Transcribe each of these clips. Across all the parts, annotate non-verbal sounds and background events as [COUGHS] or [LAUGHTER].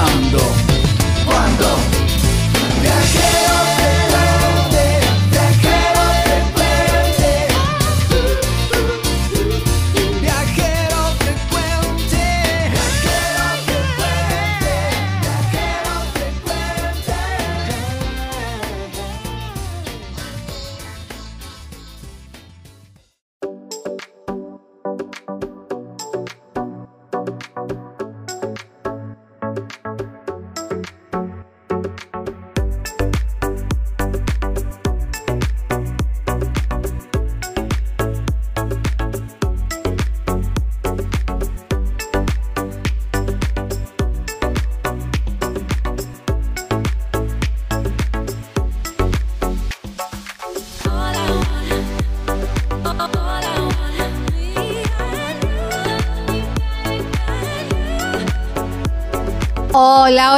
Ahora,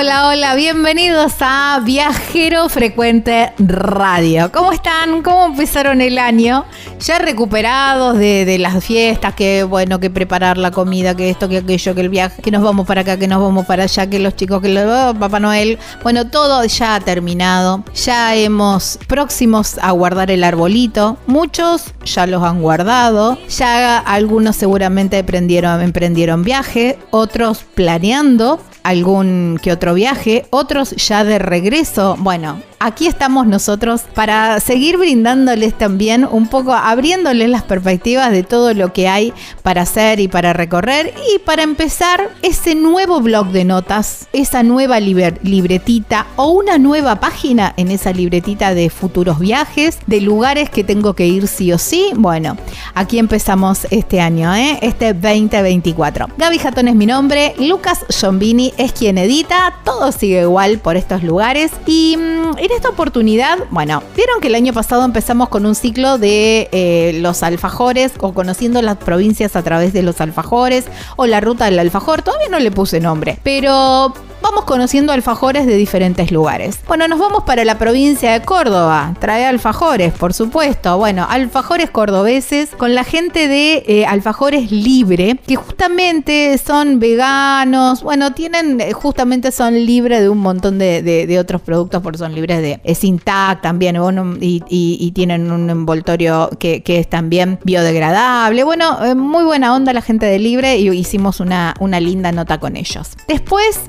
Hola, hola, bienvenidos a Viajero Frecuente Radio. ¿Cómo están? ¿Cómo empezaron el año? Ya recuperados de, las fiestas, que bueno, que preparar la comida, que esto, que aquello, que el viaje, que nos vamos para acá, que nos vamos para allá, que los chicos, que lo, oh, Papá Noel. Bueno, todo ya ha terminado. Ya hemos próximos a guardar el arbolito. Muchos ya los han guardado. Ya algunos seguramente emprendieron, emprendieron viaje, otros planeando algún que otro viaje, otros ya de regreso. Bueno, aquí estamos nosotros para seguir brindándoles también un poco, abriéndoles las perspectivas de todo lo que hay para hacer y para recorrer y para empezar ese nuevo blog de notas, esa nueva libretita o una nueva página en esa libretita de futuros viajes, de lugares que tengo que ir sí o sí. Bueno, aquí empezamos este año, ¿eh? este 2024. Gaby Jatón es mi nombre, Lucas Giombini es quien edita, todo sigue igual por estos lugares y mm, esta oportunidad, bueno, vieron que el año pasado empezamos con un ciclo de eh, los alfajores o conociendo las provincias a través de los alfajores o la ruta del alfajor, todavía no le puse nombre, pero vamos conociendo alfajores de diferentes lugares. Bueno, nos vamos para la provincia de Córdoba. Trae alfajores, por supuesto. Bueno, alfajores cordobeses con la gente de eh, Alfajores Libre, que justamente son veganos. Bueno, tienen, eh, justamente son libres de un montón de, otros productos, porque son libres es Intact también, y, tienen un envoltorio que, es también biodegradable. Bueno, eh, muy buena onda la gente de Libre y hicimos una, una linda nota con ellos. Después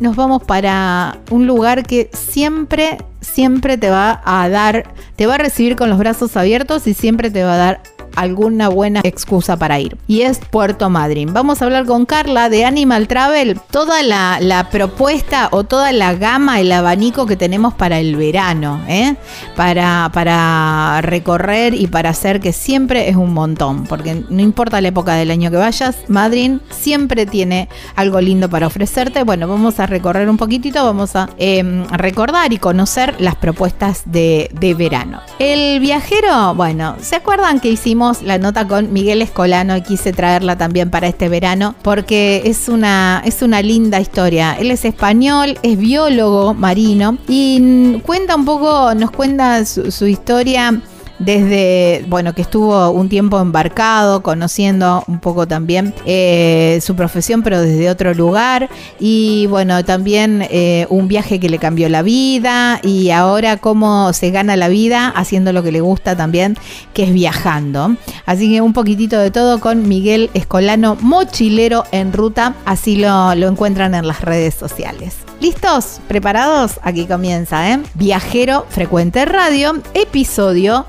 nos vamos para un lugar que siempre, siempre te va a dar, te va a recibir con los brazos abiertos y siempre te va a dar alguna buena excusa para ir. Y es Puerto Madryn. Vamos a hablar con Carla de Animal Travel, toda la, propuesta o toda la gama, el abanico que tenemos para el verano, ¿eh? para, recorrer y para hacer que siempre es un montón, porque no importa la época del año que vayas, Madryn siempre tiene algo lindo para ofrecerte. Bueno, vamos a recorrer un poquitito, vamos a em, recordar y conocer las propuestas de verano. El viajero, bueno, ¿se acuerdan que hicimos la nota con Miguel Escolano y quise traerla también para este verano? Porque es una, es una linda historia. Él es español, es biólogo marino y cuenta un poco, nos cuenta su, su historia desde, bueno, que estuvo un tiempo embarcado, conociendo un poco también eh, su profesión, pero desde otro lugar. Y bueno, también eh, un viaje que le cambió la vida y ahora cómo se gana la vida haciendo lo que le gusta también, que es viajando. Así que un poquitito de todo con Miguel Escolano, mochilero en ruta, así lo, lo encuentran en las redes sociales. ¿Listos? ¿Preparados? Aquí comienza, ¿eh? Viajero Frecuente Radio, episodio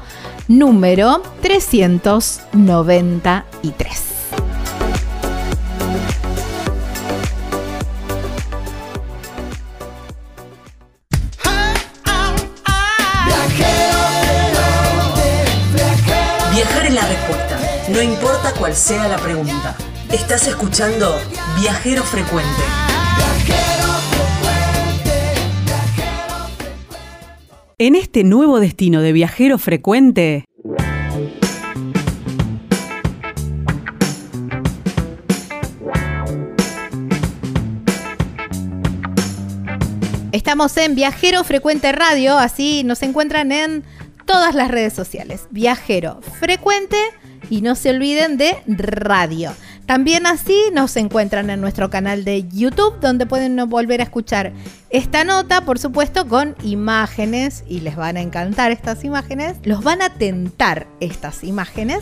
número 393. Viajar es la respuesta, no importa cuál sea la pregunta. Estás escuchando Viajero Frecuente. En este nuevo destino de viajero frecuente, Estamos en Viajero Frecuente Radio, así nos encuentran en todas las redes sociales. Viajero Frecuente y no se olviden de radio. También así nos encuentran en nuestro canal de YouTube donde pueden volver a escuchar esta nota, por supuesto, con imágenes y les van a encantar estas imágenes, los van a tentar estas imágenes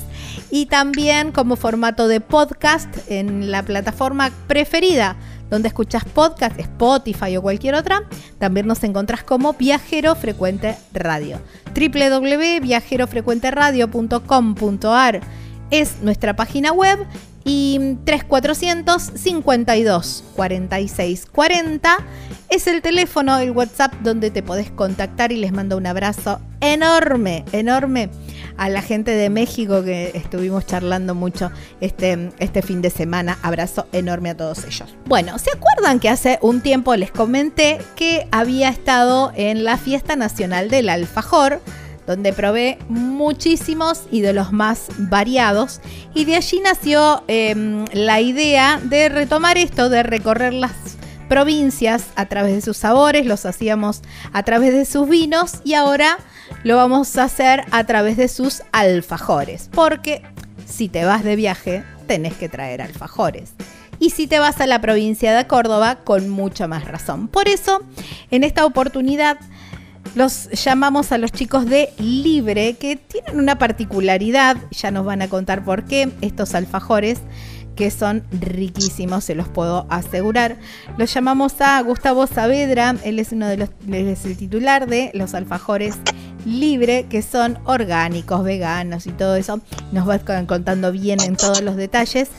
y también como formato de podcast en la plataforma preferida donde escuchas podcast, Spotify o cualquier otra, también nos encontrás como Viajero Frecuente Radio. www.viajerofrecuenteradio.com.ar es nuestra página web y 3400 52 46 40 es el teléfono, el WhatsApp donde te podés contactar y les mando un abrazo enorme, enorme a la gente de México que estuvimos charlando mucho este, este fin de semana. Abrazo enorme a todos ellos. Bueno, ¿se acuerdan que hace un tiempo les comenté que había estado en la Fiesta Nacional del Alfajor? Donde probé muchísimos y de los más variados. Y de allí nació eh, la idea de retomar esto, de recorrer las provincias a través de sus sabores, los hacíamos a través de sus vinos y ahora lo vamos a hacer a través de sus alfajores. Porque si te vas de viaje, tenés que traer alfajores. Y si te vas a la provincia de Córdoba, con mucha más razón. Por eso, en esta oportunidad los llamamos a los chicos de Libre, que tienen una particularidad, ya nos van a contar por qué, estos alfajores que son riquísimos, se los puedo asegurar. Los llamamos a Gustavo Saavedra, él es uno de los, es el titular de los alfajores libre, que son orgánicos, veganos y todo eso. Nos va contando bien en todos los detalles.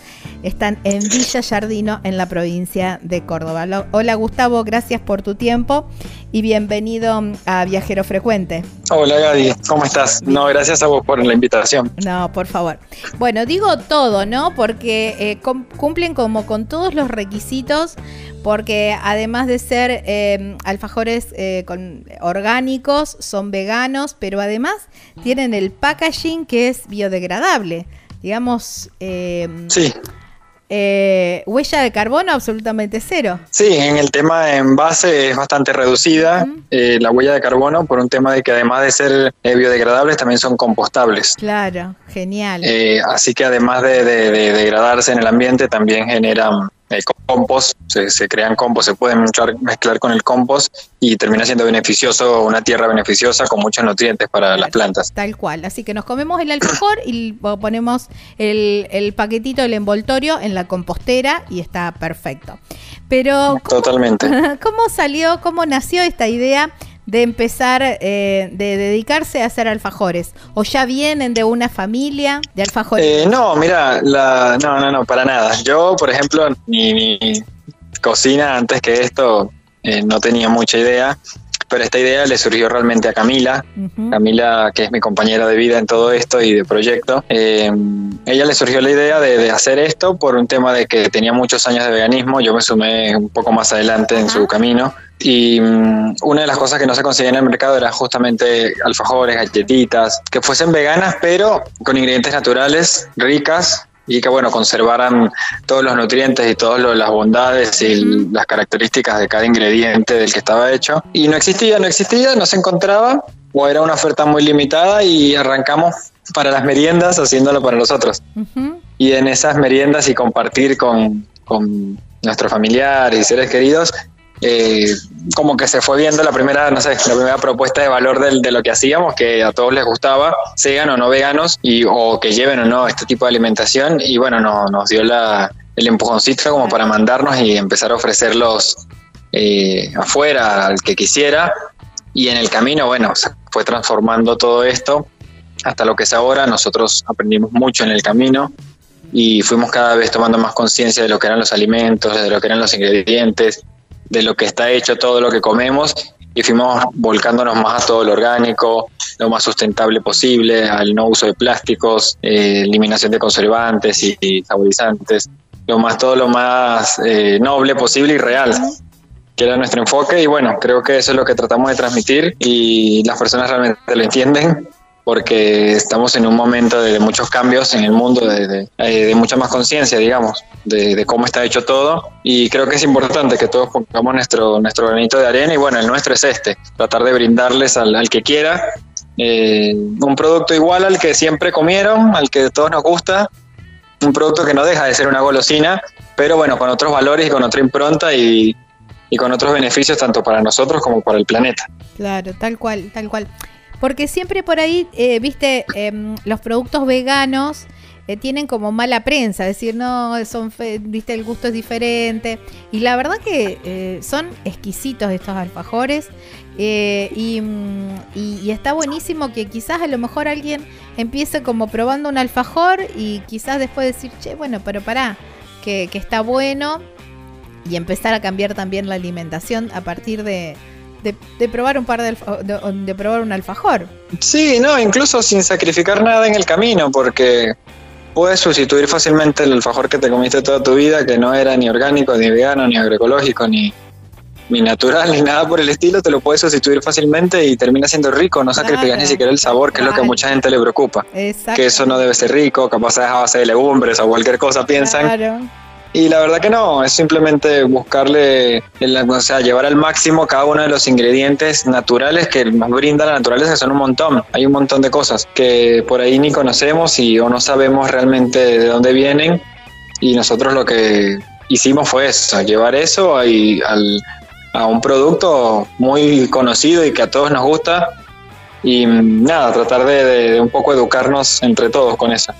Están en Villa Yardino, en la provincia de Córdoba. Hola Gustavo, gracias por tu tiempo y bienvenido a Viajero Frecuente. Hola Gaby, ¿cómo estás? No, gracias a vos por la invitación. No, por favor. Bueno, digo todo, ¿no? Porque eh, cumplen como con todos los requisitos porque además de ser eh, alfajores eh, con, orgánicos, son veganos, pero además tienen el packaging que es biodegradable. Digamos, eh, sí. huella de carbono absolutamente cero. Sí, en el tema de envase es bastante reducida la huella de carbono por un tema de que además de ser biodegradables también son compostables. Claro, genial. así que además de, degradarse en el ambiente también generan eh, compost, se, crean compost, se pueden mezclar, mezclar, con el compost y termina siendo beneficioso, una tierra beneficiosa con muchos nutrientes para las plantas. Tal cual, así que nos comemos el alfajor y ponemos el, el paquetito, el envoltorio en la compostera y está perfecto. Pero... Totalmente. [LAUGHS] ¿Cómo salió, cómo nació esta idea de empezar, eh, de dedicarse a hacer alfajores? ¿O ya vienen de una familia de alfajores? Eh, no, mira, la, no, no, no, para nada. Yo, por ejemplo, ni, cocina antes que esto eh, no tenía mucha idea pero esta idea le surgió realmente a Camila, Camila que es mi compañera de vida en todo esto y de proyecto. Eh, ella le surgió la idea de, hacer esto por un tema de que tenía muchos años de veganismo, yo me sumé un poco más adelante en su camino y mm, una de las cosas que no se conseguía en el mercado era justamente alfajores, galletitas, que fuesen veganas pero con ingredientes naturales, ricas y que bueno, conservaran todos los nutrientes y todas las bondades y las características de cada ingrediente del que estaba hecho. Y no existía, no existía, no se encontraba o era una oferta muy limitada y arrancamos para las meriendas haciéndolo para nosotros. Y en esas meriendas y compartir con, con nuestros familiares y seres queridos, eh, como que se fue viendo la primera, no sé, la primera propuesta de valor de lo que hacíamos, que a todos les gustaba, sean o no veganos, y, o que lleven o no este tipo de alimentación, y bueno, no, nos dio la, el empujoncito como para mandarnos y empezar a ofrecerlos eh, afuera al que quisiera, y en el camino, bueno, se fue transformando todo esto hasta lo que es ahora, nosotros aprendimos mucho en el camino, y fuimos cada vez tomando más conciencia de lo que eran los alimentos, de lo que eran los ingredientes, de lo que está hecho todo lo que comemos y fuimos volcándonos más a todo lo orgánico, lo más sustentable posible, al no uso de plásticos, eh, eliminación de conservantes y, saborizantes, lo más todo lo más eh, noble posible y real que era nuestro enfoque y bueno, creo que eso es lo que tratamos de transmitir y las personas realmente lo entienden porque estamos en un momento de, muchos cambios en el mundo, de, eh, mucha más conciencia, digamos, de, cómo está hecho todo. Y creo que es importante que todos pongamos nuestro, nuestro granito de arena y bueno, el nuestro es este, tratar de brindarles al, que quiera eh, un producto igual al que siempre comieron, al que todos nos gusta, un producto que no deja de ser una golosina, pero bueno, con otros valores y con otra impronta y con otros beneficios tanto para nosotros como para el planeta. Claro, tal cual, tal cual. Porque siempre por ahí, eh, viste, em, los productos veganos eh, tienen como mala prensa, decir, no, son, viste, el gusto es diferente. Y la verdad que eh, son exquisitos estos alfajores. Mm, y, está buenísimo que quizás a lo mejor alguien empiece como probando un alfajor y quizás después decir, che, bueno, pero pará, que está bueno. Y empezar a cambiar también la alimentación a partir de, de, probar un par de, de, probar un alfajor. Sí, no, incluso sin sacrificar nada en el camino, porque puedes sustituir fácilmente el alfajor que te comiste toda tu vida, que no era ni orgánico, ni vegano, ni agroecológico, ni, ni natural, [LAUGHS] ni nada por el estilo, te lo puedes sustituir fácilmente y termina siendo rico, no sacrificas ni siquiera el sabor, que es lo que a mucha gente le preocupa. Que eso no debe ser rico, capaz es a base de legumbres o cualquier cosa piensan. Claro. Y la verdad que no, es simplemente buscarle, o sea, llevar al máximo cada uno de los ingredientes naturales que nos brinda la naturaleza, que son un montón. Hay un montón de cosas que por ahí ni conocemos y o no sabemos realmente de dónde vienen. Y nosotros lo que hicimos fue eso, llevar eso a un producto muy conocido y que a todos nos gusta. Y nada, tratar de, un poco educarnos entre todos con eso.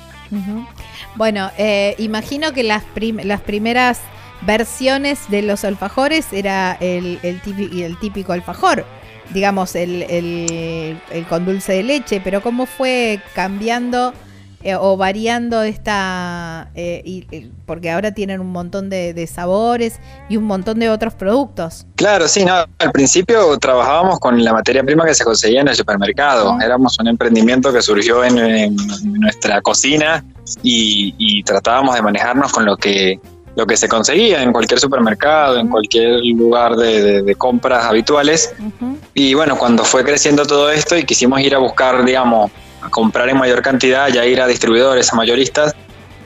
Bueno, eh, imagino que las, las primeras versiones de los alfajores era el, el, típico, el típico alfajor, digamos, el, el, el, con dulce de leche, pero ¿cómo fue cambiando eh, o variando esta, eh, y, porque ahora tienen un montón de, sabores y un montón de otros productos. Claro, sí, no, al principio trabajábamos con la materia prima que se conseguía en el supermercado, éramos un emprendimiento que surgió en, nuestra cocina y, tratábamos de manejarnos con lo que lo que se conseguía en cualquier supermercado, en cualquier lugar de, compras habituales. Y bueno, cuando fue creciendo todo esto y quisimos ir a buscar, digamos, comprar en mayor cantidad, ya ir a distribuidores, a mayoristas,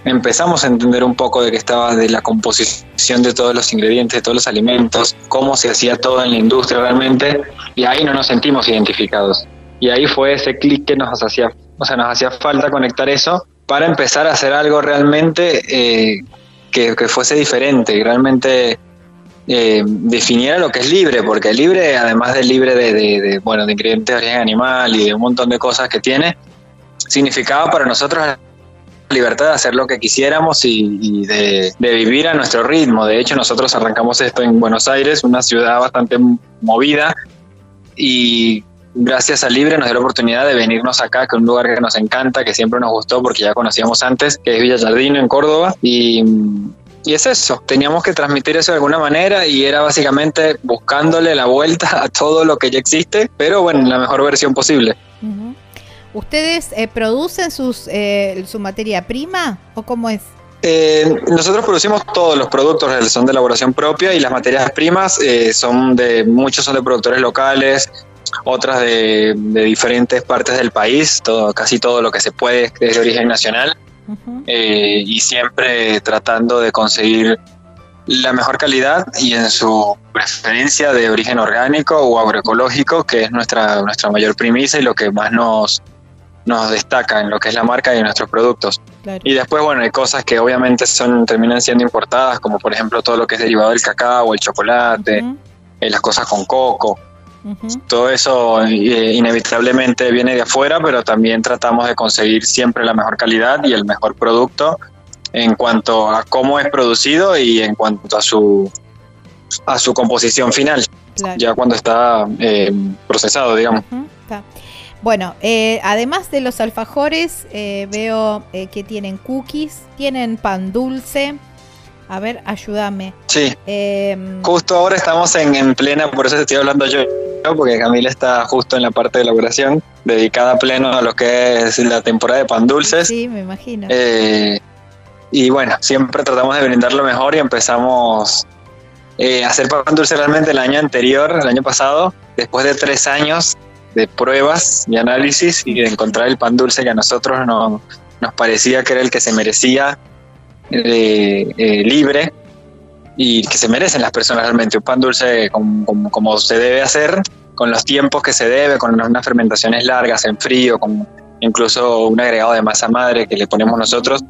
empezamos a entender un poco de qué estaba de la composición de todos los ingredientes, de todos los alimentos, cómo se hacía todo en la industria realmente, y ahí no nos sentimos identificados. Y ahí fue ese clic que nos hacía, o sea, nos hacía falta conectar eso para empezar a hacer algo realmente eh, que, fuese diferente, realmente eh, definiera lo que es libre, porque libre, además de libre de, de, bueno, de ingredientes de origen animal y de un montón de cosas que tiene, significaba para nosotros la libertad de hacer lo que quisiéramos y, de, vivir a nuestro ritmo. De hecho, nosotros arrancamos esto en Buenos Aires, una ciudad bastante movida, y gracias a Libre nos dio la oportunidad de venirnos acá, que es un lugar que nos encanta, que siempre nos gustó porque ya conocíamos antes, que es Villa Jardino en Córdoba. Y, y es eso, teníamos que transmitir eso de alguna manera y era básicamente buscándole la vuelta [LAUGHS] a todo lo que ya existe, pero bueno, en la mejor versión posible. ¿Ustedes eh, producen sus, eh, su materia prima o cómo es? Eh, nosotros producimos todos los productos, son de elaboración propia y las materias primas eh, son de, muchos son de productores locales, otras de, de diferentes partes del país, todo, casi todo lo que se puede es de origen nacional Eh, y siempre tratando de conseguir la mejor calidad y en su preferencia de origen orgánico o agroecológico, que es nuestra, nuestra mayor premisa y lo que más nos, nos destaca en lo que es la marca y nuestros productos. Claro. Y después, bueno, hay cosas que obviamente son terminan siendo importadas, como por ejemplo todo lo que es derivado del cacao, el chocolate, eh, las cosas con coco. Todo eso eh, inevitablemente viene de afuera, pero también tratamos de conseguir siempre la mejor calidad y el mejor producto en cuanto a cómo es producido y en cuanto a su a su composición final, Claro. ya cuando está eh, procesado, digamos. Bueno, eh, además de los alfajores, eh, veo que tienen cookies, tienen pan dulce. A ver, ayúdame. Sí, Em, justo ahora estamos en, en plena, por eso te estoy hablando yo, ¿no? porque Camila está justo en la parte de elaboración, dedicada a pleno a lo que es la temporada de pan dulces. sí, me imagino. Eh, y bueno, siempre tratamos de brindar lo mejor y empezamos eh, a hacer pan dulce realmente el año anterior, el año pasado, después de tres años de pruebas y análisis y de encontrar el pan dulce que a nosotros no- nos parecía que era el que se merecía eh, eh, libre y que se merecen las personas realmente. Un pan dulce como, como- se debe hacer, con los tiempos que se debe, con unas fermentaciones largas en frío, con incluso un agregado de masa madre que le ponemos nosotros.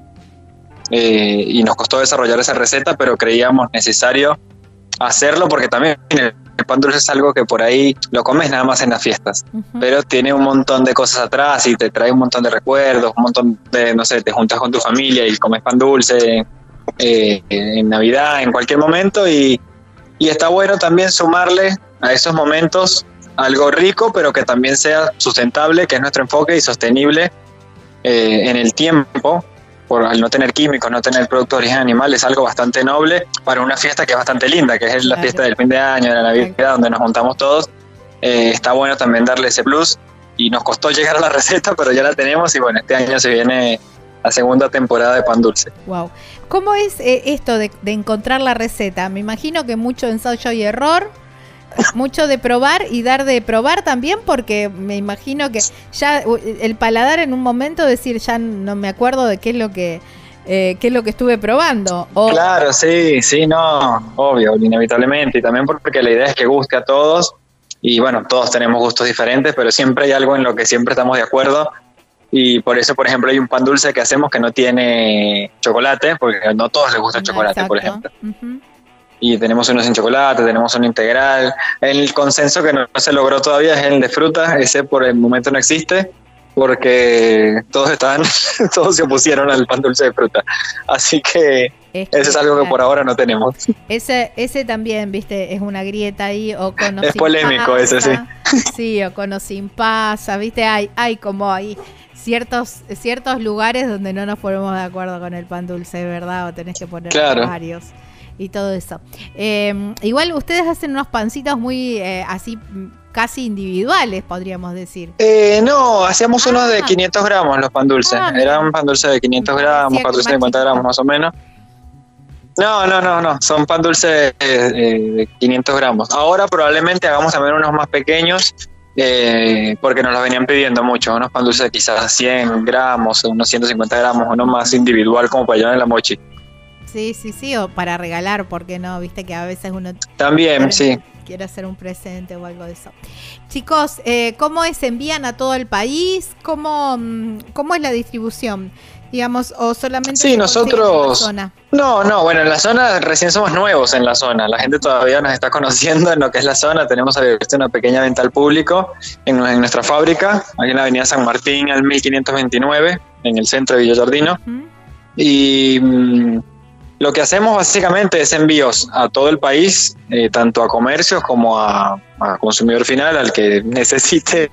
Eh, y nos costó desarrollar esa receta, pero creíamos necesario hacerlo porque también pan dulce es algo que por ahí lo comes nada más en las fiestas, Ujú, pero tiene un montón de cosas atrás y te trae un montón de recuerdos, un montón de, no sé, te juntas con tu familia y comes pan dulce eh, en Navidad, en cualquier momento y, y está bueno también sumarle a esos momentos algo rico, pero que también sea sustentable, que es nuestro enfoque y sostenible eh, en el tiempo, por al no tener químicos, no tener productos de origen animal, es algo bastante noble para una fiesta que es bastante linda, que es la Claro. fiesta del fin de año, de la Navidad, Exacto. donde nos juntamos todos. Eh, está bueno también darle ese plus y nos costó llegar a la [LAUGHS] receta, pero ya la tenemos y bueno, este año se viene la segunda temporada de pan dulce. Wow. ¿Cómo es eh, esto de, de encontrar la receta? Me imagino que mucho ensayo y error, mucho de probar y dar de probar también, porque me imagino que ya el paladar en un momento decir ya no me acuerdo de qué es lo que eh, qué es lo que estuve probando. O, Claro, sí, sí, no, obvio, inevitablemente. Y también porque la idea es que guste a todos. Y bueno, todos tenemos gustos diferentes, pero siempre hay algo en lo que siempre estamos de acuerdo. Y por eso, por ejemplo, hay un pan dulce que hacemos que no tiene chocolate, porque no a todos les gusta el chocolate, por ejemplo. Y tenemos uno sin chocolate, tenemos uno integral. El consenso que no se logró todavía es el de fruta, ese por el momento no existe, porque todos estaban, [LAUGHS] todos se opusieron al pan dulce de fruta. Así que Es eso es algo que por ahora no tenemos. Ese, ese también, viste, es una grieta ahí, o con o Es sin polémico ese, sí. Sí, o con o sin pasa, viste, hay, hay como ahí ciertos, ciertos lugares donde no nos ponemos de acuerdo con el pan dulce, ¿verdad? O tenés que poner Claro. varios y todo eso. Eh, igual ustedes hacen unos pancitos muy eh, así, casi individuales, podríamos decir. Eh, no, hacíamos Ah. unos de 500 gramos los pan dulces. Ah, mira. Era un pan dulce de 500 Me gramos, parecía que 450 más gramos más o menos. No, no, no, no. Son pan dulces eh, de 500 gramos. Ahora probablemente hagamos también unos más pequeños eh, porque nos los venían pidiendo mucho. Unos pan dulces de quizás 100 gramos, unos 150 gramos, uno más individual como para llevar en la mochi. Sí, sí, sí, o para regalar, porque no, viste que a veces uno También, quiere, sí. quiere hacer un presente o algo de eso. Chicos, eh, ¿cómo es? ¿Envían a todo el país? ¿Cómo, mm, cómo es la distribución? Digamos, o solamente Sí, nosotros- zona? No, no, bueno, en la zona recién somos nuevos en la zona. La gente todavía nos está conociendo en lo que es la zona. Tenemos abierta una pequeña venta al público en, en nuestra fábrica, aquí en la avenida San Martín al 1529, en el centro de Villa Jardino. Ujú. Y, mm, Lo que hacemos básicamente es envíos a todo el país, eh, tanto a comercios como a, a consumidor final, al que [LAUGHS] necesite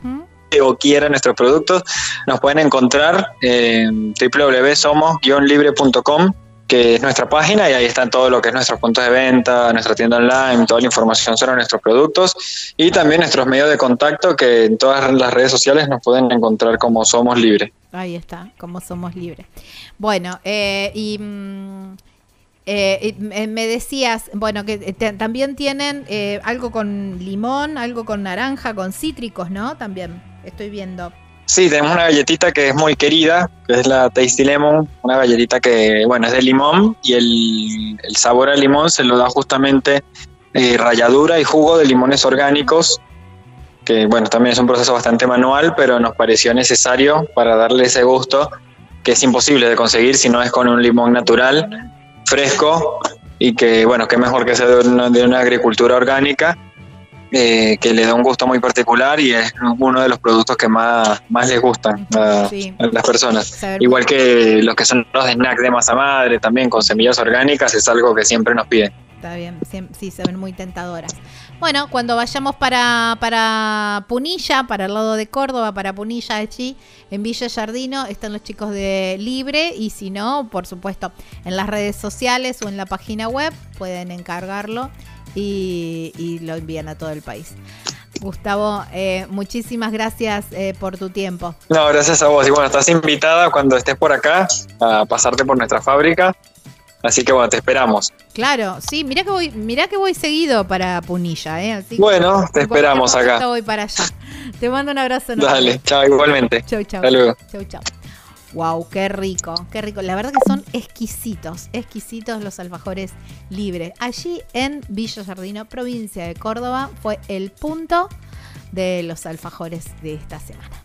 o quiera nuestros productos. Nos pueden encontrar en www.somos-libre.com que es nuestra página y ahí están todo lo que es nuestros puntos de venta, nuestra tienda online, toda la información sobre nuestros productos y también nuestros medios de contacto que en todas las redes sociales nos pueden encontrar como Somos Libre. Ahí está, como Somos Libre. Bueno, eh, y... Mm, eh, me decías, bueno, que también tienen eh, algo con limón, algo con naranja, con cítricos, ¿no? También estoy viendo. Sí, tenemos una galletita que es muy querida, que es la Tasty Lemon, una galletita que, bueno, es de limón y el, sabor al limón se lo da justamente eh, ralladura y jugo de limones orgánicos, que, bueno, también es un proceso bastante manual, pero nos pareció necesario para darle ese gusto que es imposible de conseguir si no es con un limón natural, fresco y que, bueno, que mejor que sea de una agricultura orgánica eh, que le da un gusto muy particular y es uno de los productos que más, más les gustan a, las personas. Igual que los que son los snacks de masa madre, también con semillas orgánicas, es algo que siempre nos piden. Está bien, sí, se ven muy tentadoras. Bueno, cuando vayamos para, para Punilla, para el lado de Córdoba, para Punilla allí, en Villa Jardino, están los chicos de Libre y si no, por supuesto, en las redes sociales o en la página web pueden encargarlo y, lo envían a todo el país. Gustavo, eh, muchísimas gracias eh, por tu tiempo. No, gracias a vos. Y bueno, estás invitada cuando estés por acá a pasarte por nuestra fábrica. Así que bueno, te esperamos. Claro, sí, mira que voy, mira que voy seguido para Punilla, ¿eh? bueno, te esperamos acá. Voy para allá. Te mando un abrazo. Dale, chao, igualmente. Chau, chau. Hasta luego. Chau, chau. Wow, qué rico, qué rico. La verdad que son exquisitos, exquisitos los alfajores libres. Allí en Villa Jardino, provincia de Córdoba, fue el punto de los alfajores de esta semana.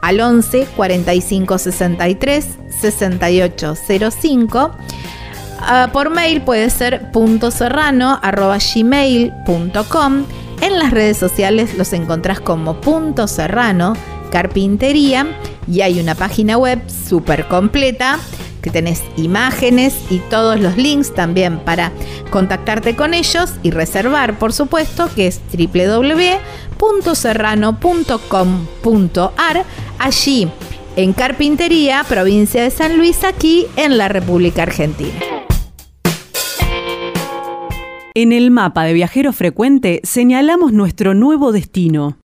al 11 45 63 68 05. por mail puede ser gmail.com En las redes sociales los encontrás como punto serrano carpintería y hay una página web súper completa que tenés imágenes y todos los links también para contactarte con ellos y reservar, por supuesto, que es www.serrano.com.ar, allí en Carpintería, provincia de San Luis, aquí en la República Argentina. En el mapa de viajero frecuente señalamos nuestro nuevo destino.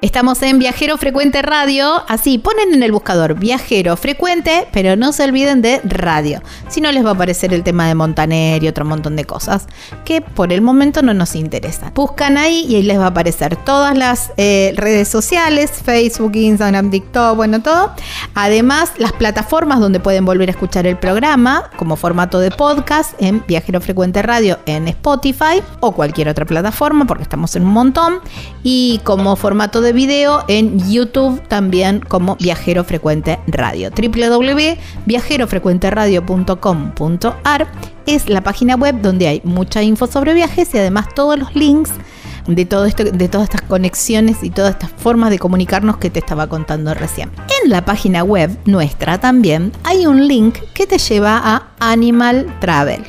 Estamos en Viajero Frecuente Radio, así ponen en el buscador Viajero Frecuente, pero no se olviden de radio, si no les va a aparecer el tema de Montaner y otro montón de cosas que por el momento no nos interesan. Buscan ahí y ahí les va a aparecer todas las eh, redes sociales, Facebook, Instagram, TikTok, bueno, todo. Además, las plataformas donde pueden volver a escuchar el programa como formato de podcast en Viajero Frecuente Radio en Spotify o cualquier otra plataforma, porque estamos en un montón, y como formato de video en YouTube también como Viajero Frecuente Radio. www.viajerofrecuenteradio.com.ar es la página web donde hay mucha info sobre viajes y además todos los links de todo esto, de todas estas conexiones y todas estas formas de comunicarnos que te estaba contando recién. En la página web nuestra también hay un link que te lleva a Animal Travel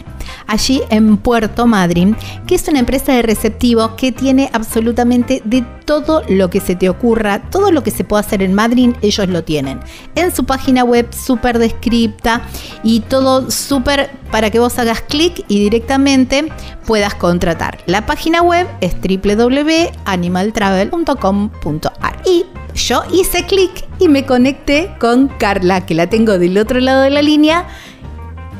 allí en Puerto Madryn, que es una empresa de receptivo que tiene absolutamente de todo lo que se te ocurra, todo lo que se puede hacer en Madryn, ellos lo tienen. En su página web súper descripta y todo súper para que vos hagas clic y directamente puedas contratar. La página web es www.animaltravel.com.ar y yo hice clic y me conecté con Carla, que la tengo del otro lado de la línea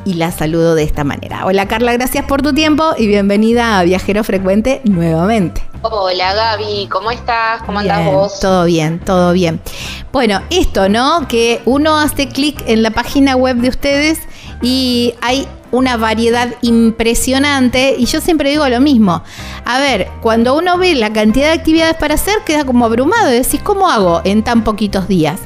y la saludo de esta manera. Hola Carla, gracias por tu tiempo y bienvenida a Viajero Frecuente nuevamente. Hola Gaby, ¿cómo estás? ¿Cómo andas vos? Todo bien, todo bien. Bueno, esto, ¿no? Que uno hace clic en la página web de ustedes y hay una variedad impresionante y yo siempre digo lo mismo. A ver, cuando uno ve la cantidad de actividades para hacer, queda como abrumado y decís, ¿cómo hago en tan poquitos días?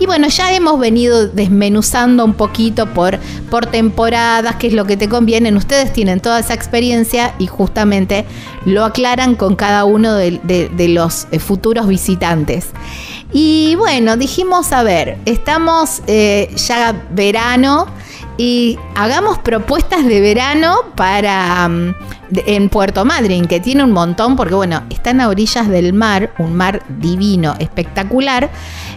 Y bueno, ya hemos venido desmenuzando un poquito por, por temporadas, qué es lo que te conviene. Ustedes tienen toda esa experiencia y justamente lo aclaran con cada uno de, los eh, futuros visitantes. Y bueno, dijimos, a ver, estamos eh, ya verano y hagamos propuestas de verano para mm, en Puerto Madryn, que tiene un montón, porque bueno, están a orillas del mar, un mar divino, espectacular,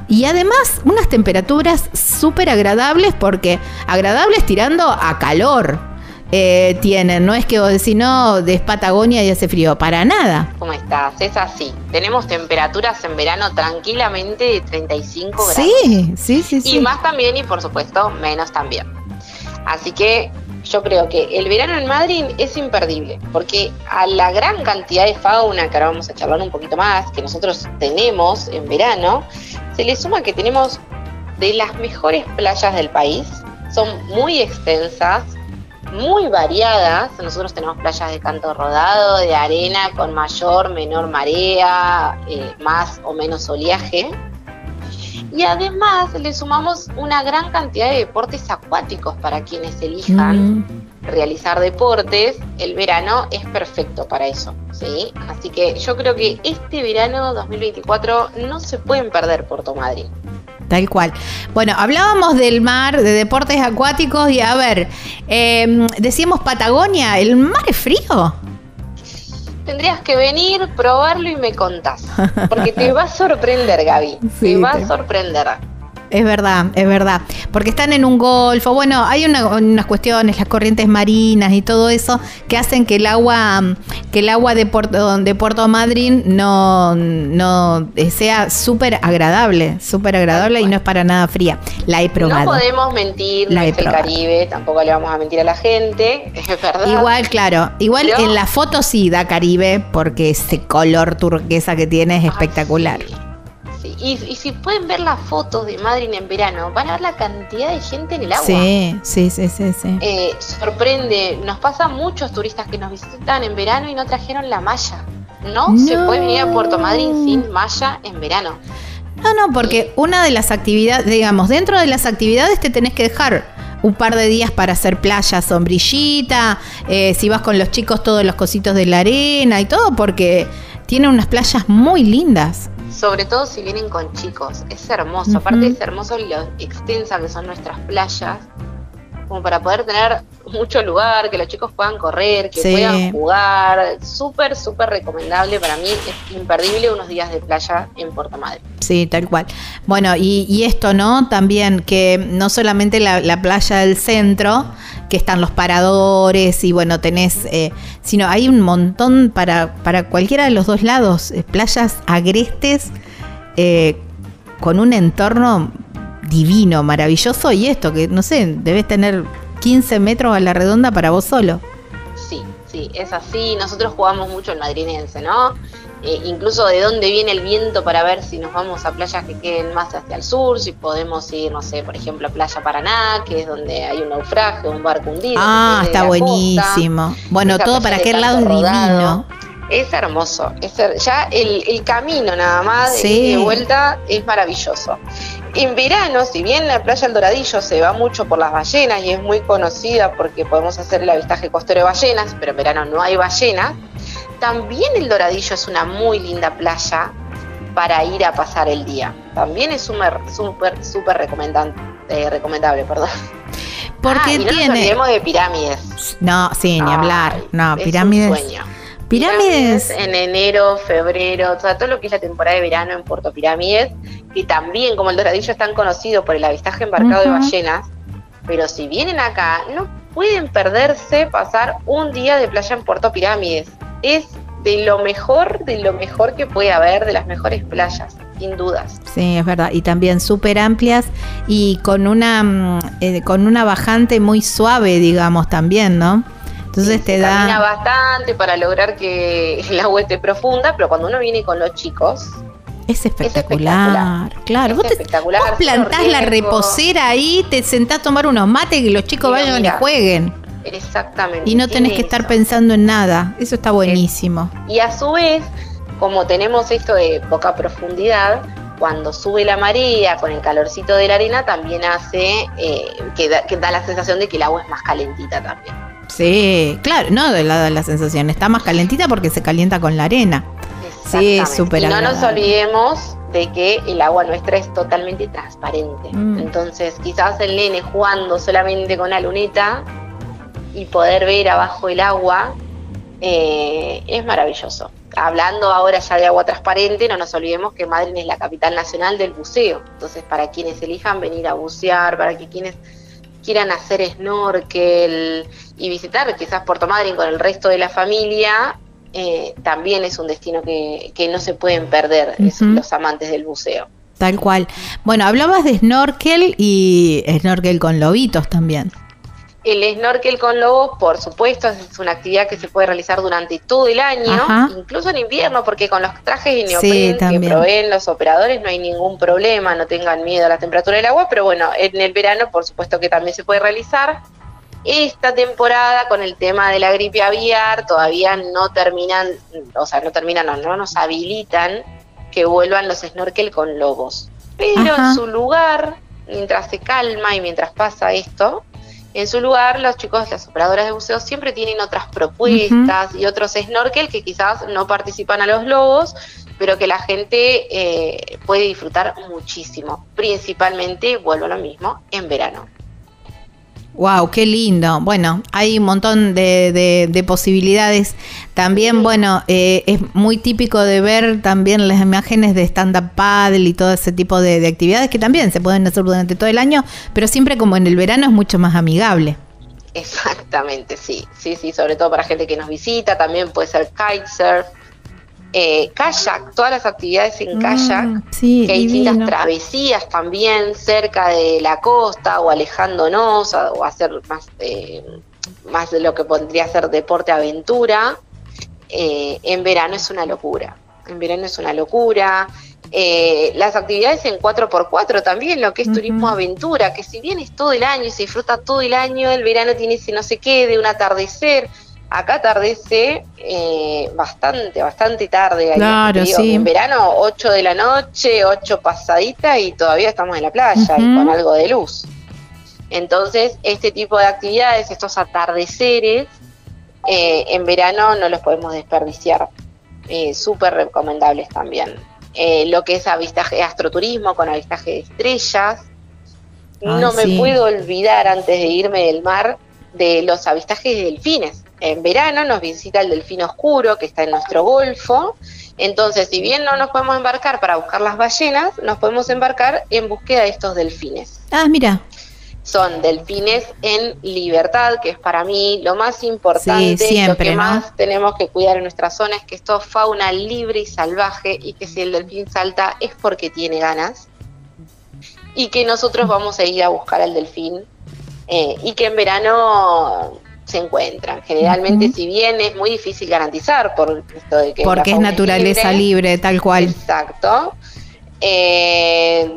y además unas temperaturas súper agradables, porque agradables tirando a calor. Eh, tienen, no es que vos decís, no, de Patagonia y hace frío, para nada. ¿Cómo estás? Es así. Tenemos temperaturas en verano tranquilamente de 35 grados. Sí, sí, sí. Y más también, y por supuesto, menos también. Así que yo creo que el verano en Madrid es imperdible, porque a la gran cantidad de fauna, que ahora vamos a charlar un poquito más, que nosotros tenemos en verano, se le suma que tenemos de las mejores playas del país, son muy extensas, muy variadas. Nosotros tenemos playas de canto rodado, de arena con mayor, menor marea, eh, más o menos oleaje. Y además le sumamos una gran cantidad de deportes acuáticos para quienes elijan mm. realizar deportes. El verano es perfecto para eso, ¿sí? Así que yo creo que este verano 2024 no se pueden perder Puerto Madrid. Tal cual. Bueno, hablábamos del mar, de deportes acuáticos y a ver, em, decíamos Patagonia, ¿el mar es frío? Tendrías que venir, probarlo y me contás. Porque te va a sorprender, Gaby. [LAUGHS] te va a sorprender. Es verdad, es verdad. Porque están en un golfo. Bueno, hay una- unas cuestiones, las corrientes marinas y todo eso, que hacen que el agua, que el agua de Puerto, de Puerto Madryn no, no eh, sea súper agradable, súper agradable y no es para nada fría. La he probado. No podemos mentir, La es el. Caribe, tampoco le vamos a mentir a la gente, [LAUGHS] es verdad. Igual, claro. Igual Pero- en la foto sí da Caribe, porque ese color turquesa que tiene es espectacular. Sí. Sí, Y, y si pueden ver las fotos de Madrid en verano, van a ver la cantidad de gente en el agua. Sí, sí, sí, sí, sí. Eh, sorprende, nos pasa muchos turistas que nos visitan en verano y no trajeron la malla. No, se puede venir a Puerto Madryn sin malla en verano. No, no, porque una de las actividades, digamos, dentro de las actividades te tenés que dejar un par de días para hacer playa, sombrillita, eh, si vas con los chicos todos los cositos de la arena y todo, porque tiene unas playas muy lindas. Sobre todo si vienen con chicos. Es hermoso. Ujú. Aparte es hermoso lo extensa que son nuestras playas. Como para poder tener mucho lugar, que los chicos puedan correr, que Sí. puedan jugar. Súper, súper recomendable. Para mí es imperdible unos días de playa en Puerto Madre. Sí, tal cual. Bueno, y, y esto, ¿no? También que no solamente la, la playa del centro, que están los paradores y bueno, tenés, eh, sino hay un montón para, para cualquiera de los dos lados, eh, playas agrestes eh, con un entorno divino, maravilloso y esto, que no sé, debes tener 15 metros a la redonda para vos solo. Sí, sí, es así. Nosotros jugamos mucho el madrinense, ¿no? Eh, incluso de dónde viene el viento para ver si nos vamos a playas que queden más hacia el sur, si podemos ir, no sé, por ejemplo, a Playa Paraná, que es donde hay un naufragio, un barco hundido. Ah, está costa. buenísimo. Bueno, todo para aquel lado es divino. Es hermoso. es her- ya el, el camino nada más Sí. de vuelta es maravilloso. En verano, si bien la playa El Doradillo se va mucho por las ballenas y es muy conocida porque podemos hacer el avistaje costero de ballenas, pero en verano no hay ballenas, también el Doradillo es una muy linda playa para ir a pasar el día. También es súper, súper, súper eh, recomendable, perdón. Porque Ah, y no nos olvidemos de pirámides. No, sí, ni Ay, hablar. No, es pirámides. Un sueño. Pirámides. en enero, febrero, o sea, todo lo que es la temporada de verano en Puerto Pirámides, y también como el Doradillo es tan conocido por el avistaje embarcado de ballenas, pero si vienen acá, no pueden perderse pasar un día de playa en Puerto Pirámides. Es de lo mejor, de lo mejor que puede haber, de las mejores playas, sin dudas. Sí, es verdad. Y también súper amplias y con una, mm, eh, con una bajante muy suave, digamos, también, ¿no? Entonces te da... bastante para lograr que [LAUGHS] el agua esté profunda, pero cuando uno viene con los chicos, Es espectacular. espectacular. Claro, Es vos, te, espectacular, vos plantás la reposera ahí, te sentás a tomar unos mates y que los chicos Y vayan y mira. jueguen. exactamente. Y no tenés que estar eso. pensando en nada. Eso está buenísimo. Y a su vez, como tenemos esto de poca profundidad, cuando sube la marea con el calorcito de la arena, también hace eh, que, da, que da la sensación de que el agua es más calentita también. Sí, claro, no, de la, de la sensación. Está más calentita porque se calienta con la arena. Sí, súper Y no nos olvidemos de que el agua nuestra es totalmente transparente. Mm. Entonces, quizás el nene jugando solamente con la luneta y poder ver abajo el agua eh, es maravilloso. Hablando ahora ya de agua transparente, no nos olvidemos que Madrid es la capital nacional del buceo. Entonces, para quienes elijan venir a bucear, para que quienes quieran hacer snorkel y visitar quizás Puerto Madryn con el resto de la familia, eh, también es un destino que, que no se pueden perder es- los amantes del buceo. Tal cual. Bueno, hablabas de snorkel y snorkel con lobitos también. El snorkel con lobos, por supuesto, es una actividad que se puede realizar durante todo el año, Ajá. incluso en invierno, porque con los trajes de Sí, neopren que también. proveen los operadores no hay ningún problema, no tengan miedo a la temperatura del agua, pero bueno, en el verano, por supuesto que también se puede realizar. Esta temporada, con el tema de la gripe aviar, todavía no terminan, o sea, no terminan, no, no nos habilitan que vuelvan los snorkel con lobos. Pero Ajá. en su lugar, mientras se calma y mientras pasa esto, en su lugar, los chicos, las operadoras de buceo siempre tienen otras propuestas y otros snorkel que quizás no participan a los lobos, pero que la gente eh, puede disfrutar muchísimo. Principalmente, vuelvo a lo mismo, en verano. Wow, qué lindo. Bueno, hay un montón de, de- de posibilidades. También, bueno, eh, es muy típico de ver también las imágenes de stand-up paddle y todo ese tipo de, de actividades que también se pueden hacer durante todo el año, pero siempre como en el verano es mucho más amigable. Exactamente, sí, sí, sí, sobre todo para gente que nos visita, también puede ser kitesurf, eh, kayak, todas las actividades en kayak, Mm, sí, que hay distintas divino. travesías también cerca de la costa o alejándonos o hacer más, eh, más de lo que podría ser deporte aventura, eh, en verano es una locura, en verano es una locura. Eh, las actividades en 4x4 también, lo que es turismo aventura, que si bien es todo el año y se disfruta todo el año, el verano tiene ese no sé qué de un atardecer. Acá atardece eh, bastante, bastante tarde. Claro, digo, sí. En verano, 8 de la noche, 8 pasadita y todavía estamos en la playa y con algo de luz. Entonces, este tipo de actividades, estos atardeceres, eh, en verano no los podemos desperdiciar. Eh, Súper recomendables también. Eh, lo que es avistaje, astroturismo con avistaje de estrellas. Ay, no me sí. puedo olvidar antes de irme del mar de los avistajes de delfines. En verano nos visita el delfín oscuro que está en nuestro golfo. Entonces, si bien no nos podemos embarcar para buscar las ballenas, nos podemos embarcar en búsqueda de estos delfines Ah, mira. son delfines en libertad, que es para mí lo más importante, Sí, siempre, lo que ¿no? más tenemos que cuidar en nuestra zona es que esto es fauna libre y salvaje y que si el delfín salta es porque tiene ganas y que nosotros vamos a ir a buscar al delfín eh, y que en verano se encuentran. Generalmente, si bien es muy difícil garantizar por esto de que Porque es naturaleza libre, tal cual. Exacto. Eh,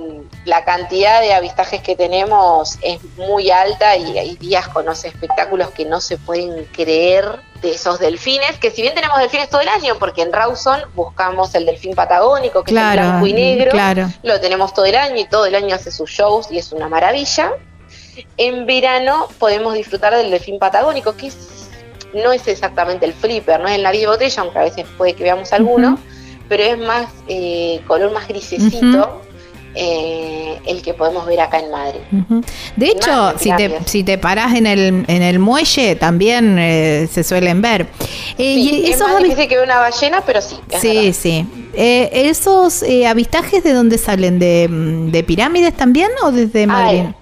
la cantidad de avistajes que tenemos es muy alta y hay días con unos espectáculos que no se pueden creer de esos delfines, que si bien tenemos delfines todo el año, porque en Rawson buscamos el delfín patagónico, que es Claro, el blanco y negro, claro. lo tenemos todo el año y todo el año hace sus shows y es una maravilla. En verano podemos disfrutar del delfín patagónico, que es- no es exactamente el flipper, no es el nariz de botella, aunque a veces puede que veamos alguno, pero es más eh, color más grisecito eh, el que podemos ver acá en Madrid. De hecho, si te, si te parás en el, en el muelle, también eh, se suelen ver. Eh, Sí, y es esos más que una ballena, pero sí. Sí, verdad. sí. Eh, ¿Esos avistajes de dónde salen? ¿De, mm, de pirámides también o desde Madrid? Hay,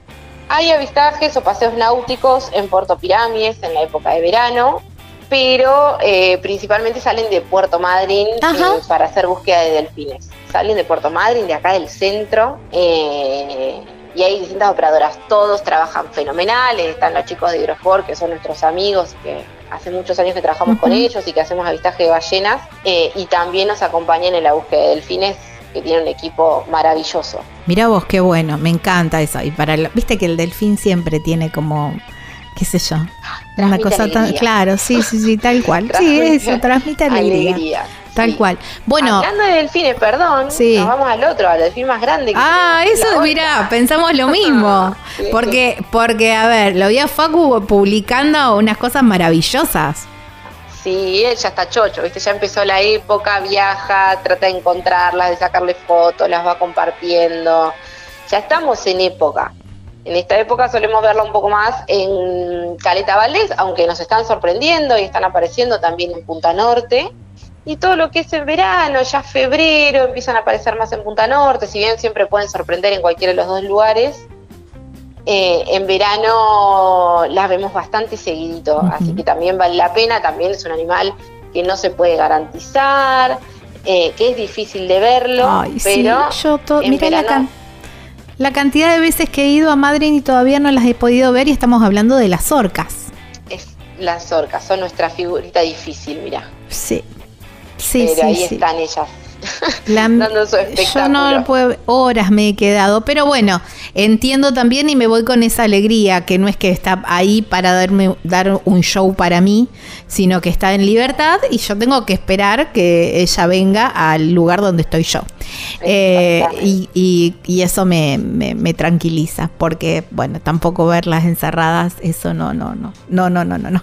hay avistajes o paseos náuticos en Puerto Pirámides en la época de verano, pero eh, principalmente salen de Puerto Madryn eh, para hacer búsqueda de delfines. Salen de Puerto Madryn, de acá del centro, eh, y hay distintas operadoras. Todos trabajan fenomenales. Están los chicos de Hidrosport, que son nuestros amigos, que hace muchos años que trabajamos con ellos y que hacemos avistaje de ballenas, eh, y también nos acompañan en la búsqueda de delfines, que tienen un equipo maravilloso. Mira vos, qué bueno, me encanta eso. Y para el- viste que el delfín siempre tiene como, qué sé yo, una cosa tan, claro, sí, sí, sí, tal cual. sí, eso, transmite alegría. alegría, Tal sí. cual. Bueno, Hablando de delfines, perdón, Sí. nos vamos al otro, al delfín más grande. que Ah, eso, mira, pensamos lo [LAUGHS] mismo. Sí. Porque, porque, a ver, lo vi a Facu publicando unas cosas maravillosas. Sí, él ya está chocho, ¿viste? Ya empezó la época, viaja, trata de encontrarlas, de sacarle fotos, las va compartiendo. Ya estamos en época. En esta época solemos verla un poco más en Caleta Valdés, aunque nos están sorprendiendo y están apareciendo también en Punta Norte. Y todo lo que es en verano, ya febrero, empiezan a aparecer más en Punta Norte, si bien siempre pueden sorprender en cualquiera de los dos lugares. Eh, en verano las vemos bastante seguidito, así que también vale la pena, también es un animal que no se puede garantizar, eh, que es difícil de verlo, Ay, sí, pero yo to- en mirá la, verano- can- la cantidad de veces que he ido a Madrid y todavía no las he podido ver y estamos hablando de las orcas. es las orcas, son nuestra figurita difícil, mira. Sí. Sí, pero sí, ahí sí. están ellas. La- dando su yo espectáculo. no puedo, horas me he quedado, pero bueno, entiendo también y me voy con esa alegría que no es que está ahí para darme dar un show para mí, sino que está en libertad y yo tengo que esperar que ella venga al lugar donde estoy yo. Eh, y, y- y eso me, me- me tranquiliza, porque bueno, tampoco verlas encerradas, eso no, no, no, no, no, no, no, no.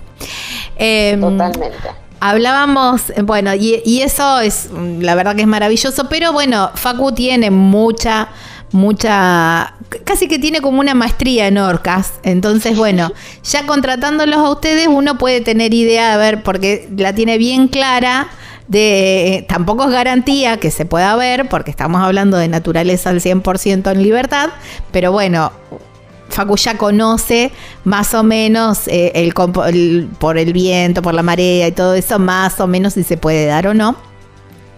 Em, Totalmente. Hablábamos, eh, bueno, y, y eso es, mm, la verdad que es maravilloso, pero bueno, Facu tiene mucha mucha, casi que tiene como una maestría en orcas. Entonces, bueno, [LAUGHS] ya contratándolos a ustedes uno puede tener idea, a ver, porque la tiene bien clara. De, tampoco es garantía que se pueda ver, porque estamos hablando de naturaleza al 100% en libertad, pero bueno, Facu ya conoce más o menos eh, el, el- por el viento, por la marea y todo eso, más o menos si se puede dar o no.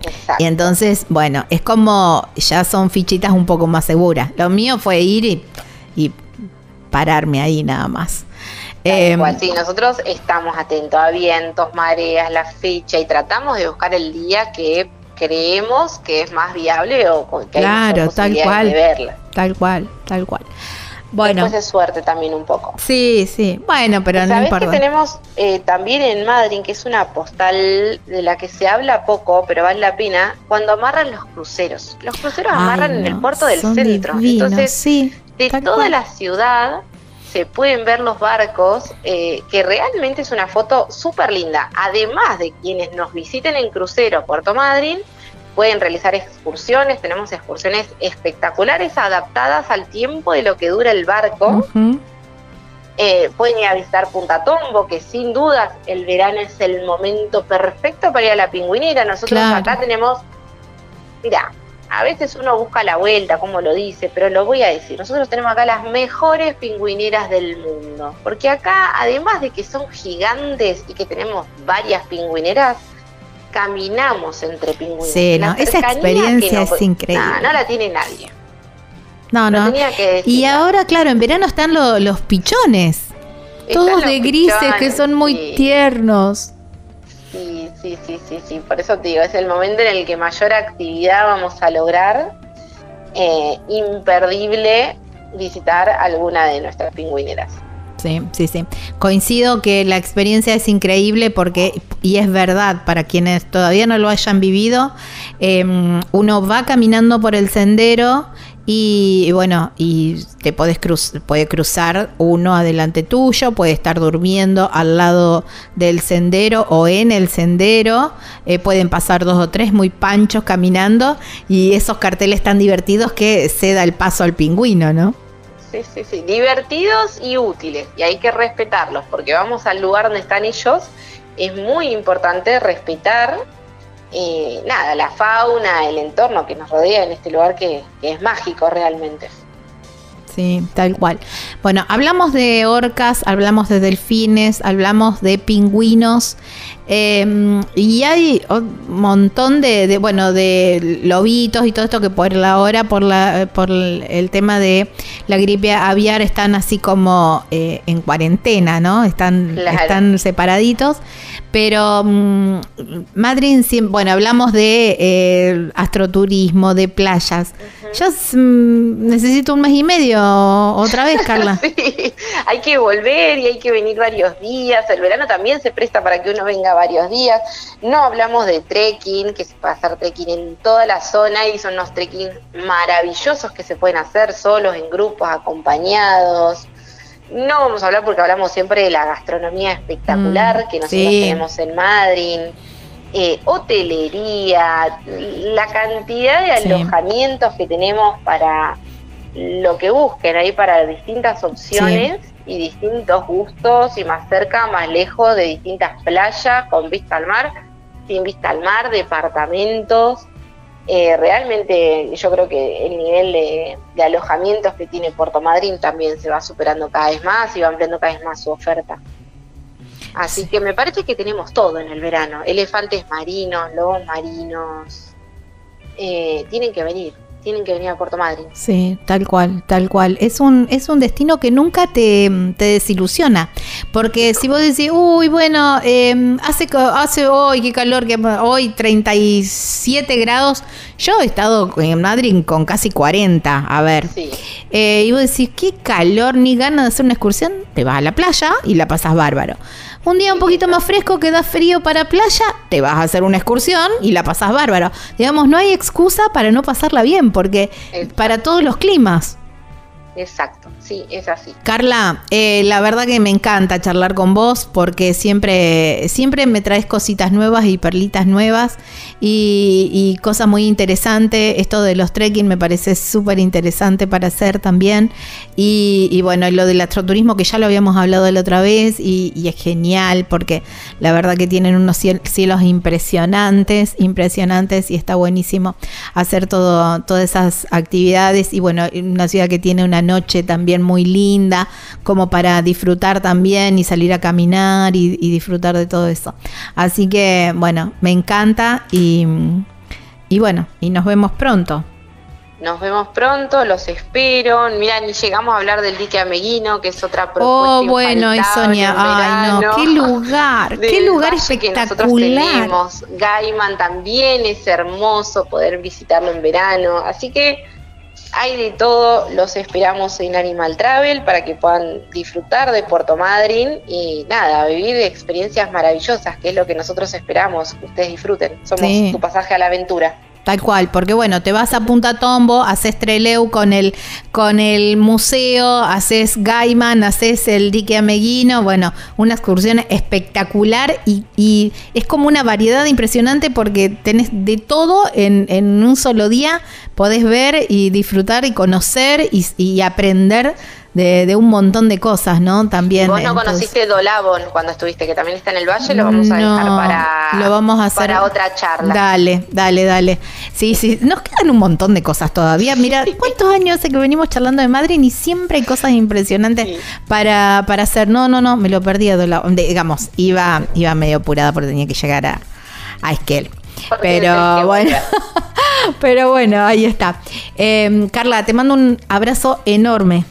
Exacto. Y entonces, bueno, es como ya son fichitas un poco más seguras. Lo mío fue ir y, y pararme ahí nada más. Tal Em, cual, sí, nosotros estamos atentos a vientos, mareas, la fecha y tratamos de buscar el día que creemos que es más viable o que hay Claro, mejor tal cual. de verla. tal cual, tal cual. Bueno, Después de suerte también un poco. sí, sí. Bueno, pero no Sabés que importa. tenemos eh, también en Madrid, que es una postal de la que se habla poco, pero vale la pena, cuando amarran los cruceros. Los cruceros Ay, amarran en el puerto del centro. divinos, Entonces, sí, de toda cual. la ciudad se pueden ver los barcos, eh, que realmente es una foto súper linda. Además de quienes nos visiten en crucero Puerto Madryn, pueden realizar excursiones, tenemos excursiones espectaculares adaptadas al tiempo de lo que dura el barco. Eh, pueden ir a visitar Punta Tombo, que sin dudas el verano es el momento perfecto para ir a la pingüinera. Nosotros Claro. acá tenemos, mira, a veces uno busca la vuelta, como lo dice, pero lo voy a decir. Nosotros tenemos acá las mejores pingüineras del mundo, porque acá, además de que son gigantes y que tenemos varias pingüineras, caminamos entre pingüineras. Sí, no, esa experiencia no- es increíble. No, no la tiene nadie. No, No. Y ahora, claro, en verano están lo- los pichones. Están Todos los de grises que son muy sí. tiernos. Sí, sí, sí, sí, sí. Por eso te digo, es el momento en el que mayor actividad vamos a lograr. Eh, imperdible visitar alguna de nuestras pingüineras. Sí, sí, sí. Coincido que la experiencia es increíble porque, y es verdad, para quienes todavía no lo hayan vivido, eh, uno va caminando por el sendero y, y bueno, y te podés cruz, puede cruzar uno adelante tuyo, puede estar durmiendo al lado del sendero o en el sendero, eh, pueden pasar dos o tres muy panchos caminando y esos carteles tan divertidos que se da el paso al pingüino, ¿no? Sí, sí, sí. Divertidos y útiles. Y hay que respetarlos, porque vamos al lugar donde están ellos. Es muy importante respetar eh, nada, la fauna, el entorno que nos rodea en este lugar que, que es mágico realmente. Sí, tal cual. Bueno, hablamos de orcas, hablamos de delfines, hablamos de pingüinos eh, y hay un montón de, de, bueno, de lobitos y todo esto que por la hora, por la, por el tema de la gripe aviar están así como eh, en cuarentena, ¿no? Están, Claro. están separaditos. Pero mm, Madrid, bueno, hablamos de eh, astroturismo, de playas. Yo mm, necesito un mes y medio otra vez, [LAUGHS] Carla. Sí, hay que volver y hay que venir varios días. El verano también se presta para que uno venga varios días. No hablamos de trekking, que se puede hacer trekking en toda la zona y son unos trekking maravillosos que se pueden hacer solos, en grupos, acompañados. No vamos a hablar porque hablamos siempre de la gastronomía espectacular Mm, que nosotros sí. tenemos en Madrid. eh, hotelería, la cantidad de Sí. alojamientos que tenemos para lo que busquen ahí para distintas opciones y distintos gustos y más cerca, más lejos de distintas playas con vista al mar, sin vista al mar, departamentos. Eh, realmente yo creo que el nivel de, de alojamientos que tiene Puerto Madryn también se va superando cada vez más y va ampliando cada vez más su oferta. Así que me parece que tenemos todo en el verano. Elefantes marinos, lobos marinos. Eh, tienen que venir, tienen que venir a Puerto Madryn. Sí, tal cual, tal cual. Es un, es un destino que nunca te, te desilusiona. Porque si vos decís, uy, bueno, eh, hace, hace hoy, qué calor, que hoy 37 grados. Yo he estado en Madrid con casi 40, a ver. Sí. Eh, y vos decís, qué calor, ni ganas de hacer una excursión, te vas a la playa y la pasas bárbaro. Un día un poquito más fresco que da frío para playa, te vas a hacer una excursión y la pasas bárbaro. Digamos, no hay excusa para no pasarla bien, porque para todos los climas. Exacto, sí, es así. Carla, eh, la verdad que me encanta charlar con vos porque siempre, siempre me traes cositas nuevas y perlitas nuevas y, cosas muy interesantes. Esto de los trekking me parece súper interesante para hacer también. Y, y bueno, lo del astroturismo que ya lo habíamos hablado la otra vez y, y es genial porque la verdad que tienen unos ciel- cielos impresionantes, impresionantes y está buenísimo hacer todo, todas esas actividades y bueno, una ciudad que tiene una noche también muy linda como para disfrutar también y salir a caminar y, y disfrutar de todo eso. Así que bueno, me encanta y, y bueno, y nos vemos pronto. Nos vemos pronto, los espero. Mira, ni llegamos a hablar del dique Ameguino, que es otra propuesta. Oh, bueno, y Sonia, ay no, qué lugar, [LAUGHS] qué lugar que espectacular. tenemos. Gaiman también es hermoso poder visitarlo en verano. Así que hay de todo. Los esperamos en Animal Travel para que puedan disfrutar de Puerto Madryn y nada, vivir experiencias maravillosas, que es lo que nosotros esperamos que ustedes disfruten. Somos Sí. tu pasaje a la aventura. Tal cual, porque bueno, te vas a Punta Tombo, haces Treleu con el, con el museo, haces Gaiman, haces el dique ameguino, bueno, una excursión espectacular y, y es como una variedad impresionante porque tenés de todo en, en un solo día, podés ver y disfrutar y conocer y, y aprender de, de un montón de cosas, ¿no? También. Vos no entonces- conociste Dolabon cuando estuviste, que también está en el valle, lo vamos a dejar para, lo vamos a hacer para otra charla. Dale, dale, dale. Sí, sí, nos quedan un montón de cosas todavía. Mira, ¿cuántos años hace que venimos charlando de Madrid y siempre hay cosas impresionantes Sí. para, para hacer? No, no, no, me lo perdí a Dola- de- Digamos, iba, iba medio apurada porque tenía que llegar a, a Esquel. Pero bueno, [LAUGHS] pero bueno, ahí está. Eh, Carla, te mando un abrazo enorme.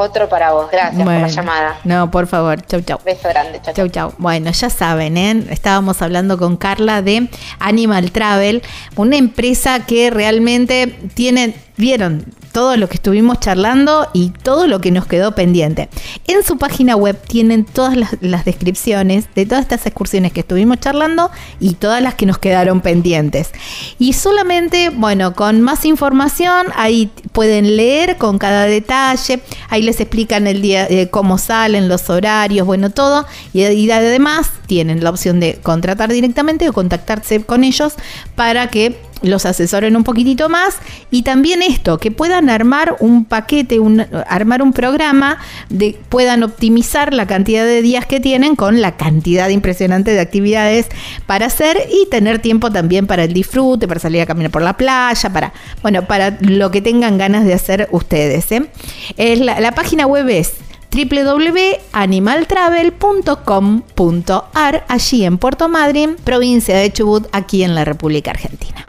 Otro para vos, gracias por la llamada. No, por favor, chau, chau. Beso grande, chao. Chau, chau. Bueno, ya saben, ¿eh? estábamos hablando con Carla de Animal Travel, una empresa que realmente tiene, vieron, todo lo que estuvimos charlando y todo lo que nos quedó pendiente. En su página web tienen todas las, descripciones de todas estas excursiones que estuvimos charlando y todas las que nos quedaron pendientes. Y solamente, bueno, con más información, ahí pueden leer con cada detalle, ahí les explican el día, eh, cómo salen, los horarios, bueno, todo. Y, y además tienen la opción de contratar directamente o contactarse con ellos para que los asesoren un poquitito más y también esto, que puedan armar un paquete, armar un programa, de, puedan optimizar la cantidad de días que tienen con la cantidad impresionante de actividades para hacer y tener tiempo también para el disfrute, para salir a caminar por la playa, para, bueno, para lo que tengan ganas de hacer ustedes. ¿eh? Es la, la página web es www.animaltravel.com.ar allí en Puerto Madryn, provincia de Chubut, aquí en la República Argentina.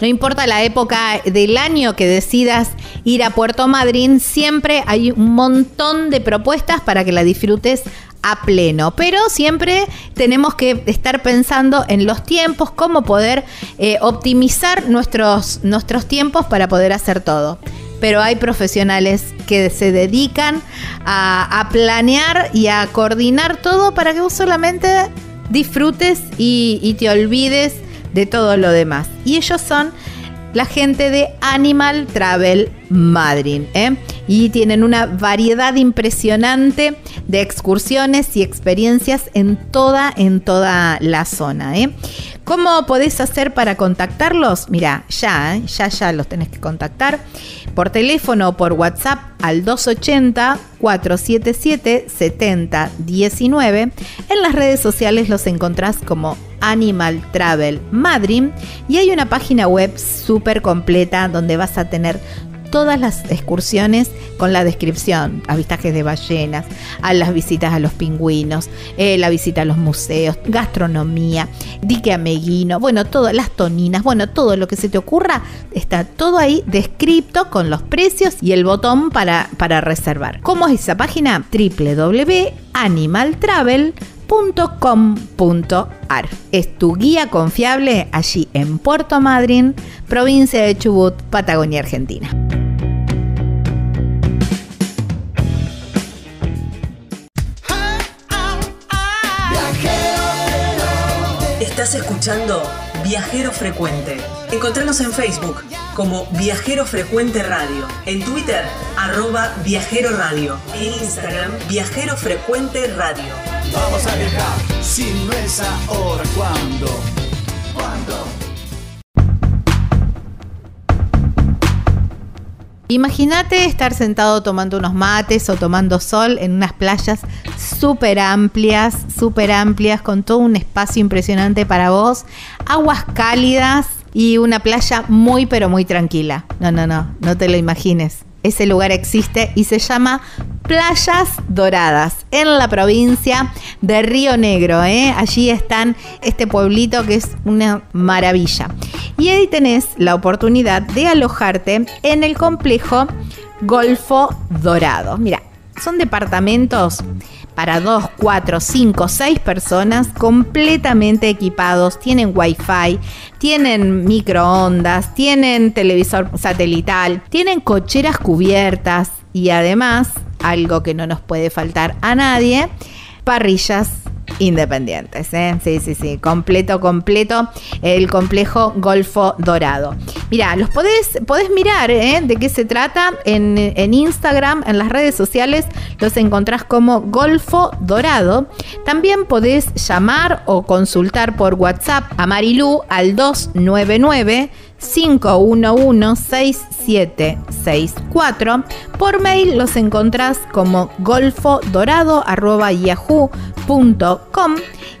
No importa la época del año que decidas ir a Puerto Madryn, siempre hay un montón de propuestas para que la disfrutes a pleno. Pero siempre tenemos que estar pensando en los tiempos, cómo poder eh, optimizar nuestros, nuestros tiempos para poder hacer todo. Pero hay profesionales que se dedican a, a planear y a coordinar todo para que vos solamente disfrutes y, y te olvides de todo lo demás. Y ellos son la gente de Animal Travel Madrid. ¿eh? Y tienen una variedad impresionante de excursiones y experiencias en toda, en toda la zona. ¿eh? ¿Cómo podés hacer para contactarlos? Mira, ya, ¿eh? ya, ya los tenés que contactar por teléfono o por WhatsApp al 280-477-7019. En las redes sociales los encontrás como Animal Travel Madrid y hay una página web súper completa donde vas a tener todas las excursiones con la descripción, avistajes de ballenas, a las visitas a los pingüinos, eh, la visita a los museos, gastronomía, dique ameguino, bueno, todas las toninas, bueno, todo lo que se te ocurra, está todo ahí descrito con los precios y el botón para, para reservar. ¿Cómo es esa página? www.animaltravel.com.ar Es tu guía confiable allí en Puerto Madryn, provincia de Chubut, Patagonia, Argentina. Estás escuchando Viajero Frecuente. Encontranos en Facebook como Viajero Frecuente Radio, en Twitter arroba Viajero Radio, en Instagram Viajero Frecuente Radio. Vamos a viajar, si no es ahora, ¿cuándo? ¿Cuándo? Imagínate estar sentado tomando unos mates o tomando sol en unas playas súper amplias, súper amplias, con todo un espacio impresionante para vos, aguas cálidas y una playa muy pero muy tranquila. No, no, no, no te lo imagines. Ese lugar existe y se llama Playas Doradas en la provincia de Río Negro. ¿eh? Allí están este pueblito que es una maravilla. Y ahí tenés la oportunidad de alojarte en el complejo Golfo Dorado. Mira, son departamentos para 2, 4, 5, 6 personas completamente equipados. Tienen wifi, tienen microondas, tienen televisor satelital, tienen cocheras cubiertas y además, algo que no nos puede faltar a nadie, parrillas independientes. ¿eh? Sí, sí, sí, completo, completo el complejo Golfo Dorado. Mira, los podés, podés mirar ¿eh? de qué se trata en, en, Instagram, en las redes sociales, los encontrás como Golfo Dorado. También podés llamar o consultar por WhatsApp a Marilú al 299 511-6764. Por mail los encontrás como golfodorado.yahoo.com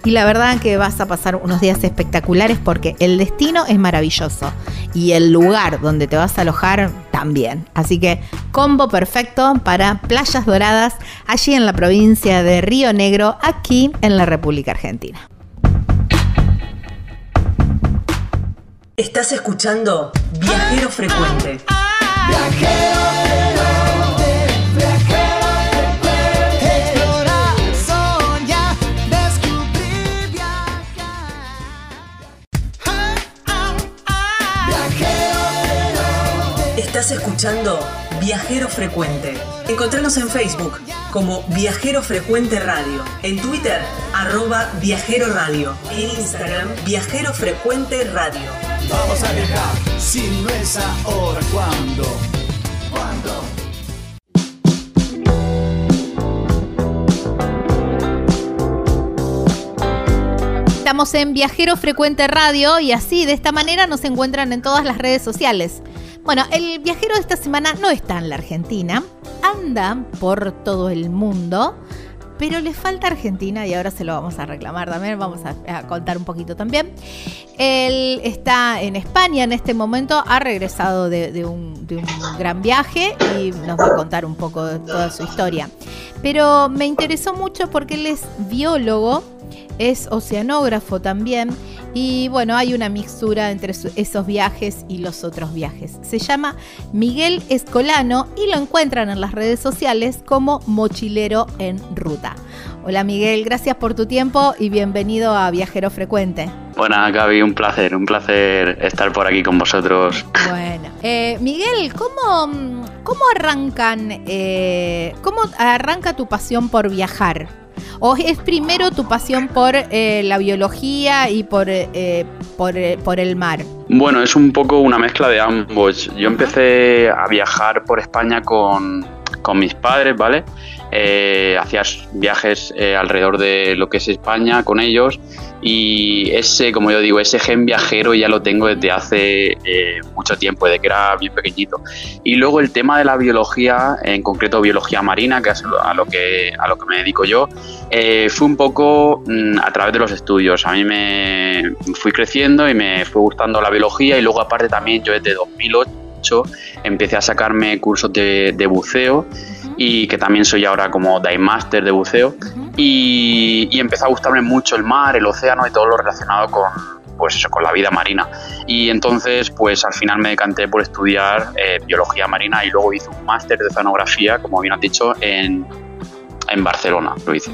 y la verdad que vas a pasar unos días espectaculares porque el destino es maravilloso y el lugar donde te vas a alojar también. Así que combo perfecto para playas doradas allí en la provincia de Río Negro, aquí en la República Argentina. Estás escuchando Viajero Frecuente. Viajero frecuente, viajero frecuente. Explorar, soñar, descubrir, viajar. Viajero frecuente. Estás escuchando Viajero Frecuente. Encontranos en Facebook como Viajero Frecuente Radio, en Twitter arroba Viajero Radio, en Instagram Viajero Frecuente Radio. Vamos a viajar, si no es ahora, ¿cuándo? ¿Cuándo? Estamos en Viajero Frecuente Radio y así, de esta manera, nos encuentran en todas las redes sociales. Bueno, el viajero de esta semana no está en la Argentina, anda por todo el mundo, pero le falta Argentina y ahora se lo vamos a reclamar también, vamos a, contar un poquito también. Él está en España en este momento, ha regresado de, de, un, de, un, gran viaje y nos va a contar un poco de toda su historia. Pero me interesó mucho porque él es biólogo, es oceanógrafo también y bueno, hay una mixtura entre esos viajes y los otros viajes. Se llama Miguel Escolano y lo encuentran en las redes sociales como Mochilero en Ruta. Hola Miguel, gracias por tu tiempo y bienvenido a Viajero Frecuente. Buenas Gaby, un placer, un placer estar por aquí con vosotros. Bueno, eh, Miguel, ¿cómo, cómo arrancan, eh, cómo arranca tu pasión por viajar? ¿O es primero tu pasión por eh, la biología y por, eh, por, eh, por, el mar? Bueno, es un poco una mezcla de ambos. Yo empecé a viajar por España con, con mis padres, ¿vale? Eh, viajes eh, alrededor de lo que es España con ellos y ese, como yo digo, ese gen viajero ya lo tengo desde hace eh, mucho tiempo, desde que era bien pequeñito. Y luego el tema de la biología, en concreto biología marina, que es a lo que, a lo que me dedico yo, eh, fue un poco mmm, a través de los estudios. A mí me fui creciendo y me fue gustando la biología y luego aparte también yo desde 2008 empecé a sacarme cursos de, de buceo y que también soy ahora como Dive Master de buceo. Y, y, empezó a gustarme mucho el mar, el océano y todo lo relacionado con pues eso, con la vida marina. Y entonces pues al final me decanté por estudiar eh, biología marina y luego hice un máster de oceanografía como bien has dicho en, en Barcelona lo hice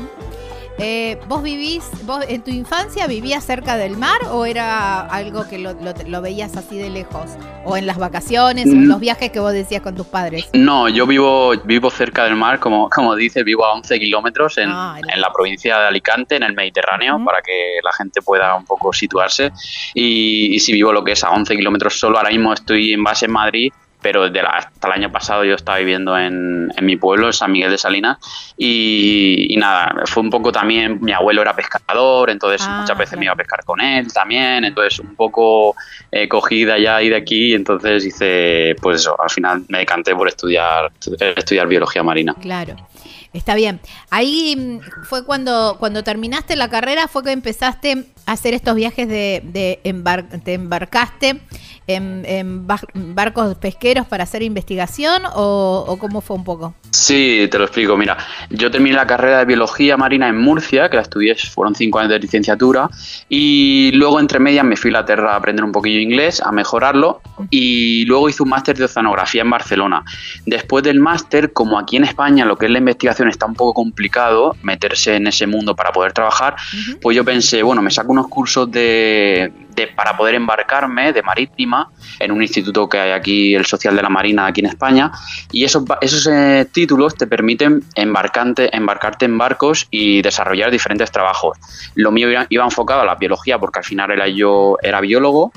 Eh, ¿Vos vivís, vos en tu infancia vivías cerca del mar o era algo que lo, lo- lo veías así de lejos? ¿O en las vacaciones o en Mm. los viajes que vos decías con tus padres? No, yo vivo, vivo cerca del mar, como, como dices, vivo a 11 kilómetros en, Ah, en la provincia de Alicante, en el Mediterráneo, para que la gente pueda un poco situarse. Y, y si vivo lo que es a 11 kilómetros solo, ahora mismo estoy en base en Madrid, pero desde la- hasta el año pasado yo estaba viviendo en, en mi pueblo, en San Miguel de Salinas. Y, y nada, fue un poco también, mi abuelo era pescador, entonces Ah, muchas veces me iba a pescar con él también, entonces un poco eh, cogí de allá y de aquí, y entonces hice, pues eso, al final me decanté por estudiar, estudiar biología marina. Claro. Está bien. Ahí mm, fue cuando, cuando terminaste la carrera, fue que empezaste a hacer estos viajes de, de te embarcaste en, en bar- barcos pesqueros para hacer investigación o, cómo fue un poco? Sí, te lo explico. Mira, yo terminé la carrera de biología marina en Murcia, que la estudié, fueron cinco años de licenciatura, y luego entre medias me fui a Inglaterra a aprender un poquillo inglés, a mejorarlo, y luego hice un máster de oceanografía en Barcelona. Después del máster, como aquí en España lo que es la investigación está un poco complicado, meterse en ese mundo para poder trabajar, Ujú. pues yo pensé, bueno, me saco unos cursos de, de- para poder embarcarme de marítima en un instituto que hay aquí, el Social de la Marina, aquí en España, y esos, esos eh, títulos te permiten embarcante, embarcarte en barcos y desarrollar diferentes trabajos. Lo mío iba, iba enfocado a la biología porque al final era yo era biólogo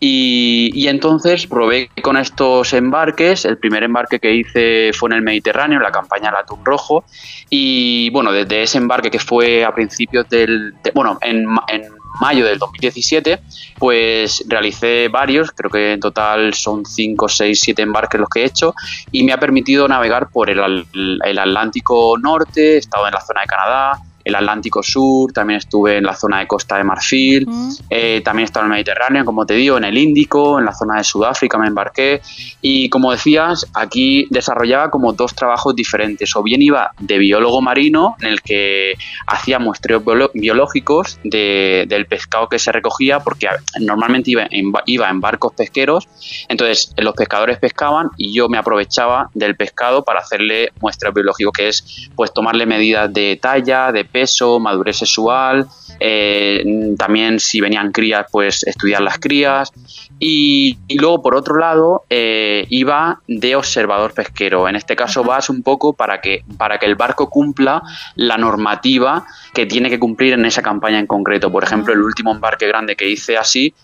y, y entonces probé con estos embarques. El primer embarque que hice fue en el Mediterráneo, en la campaña del atún rojo. Y bueno, desde ese embarque que fue a principios del. de- bueno, en, en mayo del 2017, pues realicé varios, creo que en total son 5, 6, 7 embarques los que he hecho, y me ha permitido navegar por el, el Atlántico Norte, he estado en la zona de Canadá, el Atlántico Sur, también estuve en la zona de Costa de Marfil, Mm. eh, también he estado en el Mediterráneo, como te digo, en el Índico, en la zona de Sudáfrica me embarqué y como decías, aquí desarrollaba como dos trabajos diferentes. O bien iba de biólogo marino, en el que hacía muestreos biológicos de- del pescado que se recogía, porque normalmente iba en, ba- iba en barcos pesqueros, entonces los pescadores pescaban y yo me aprovechaba del pescado para hacerle muestreos biológicos, que es pues tomarle medidas de talla, de peso, madurez sexual, eh, también si venían crías, pues estudiar las crías. Y, y luego, por otro lado, eh, iba de observador pesquero. En este caso vas un poco para que, para que el barco cumpla la normativa que tiene que cumplir en esa campaña en concreto. Por ejemplo, el último embarque grande que hice así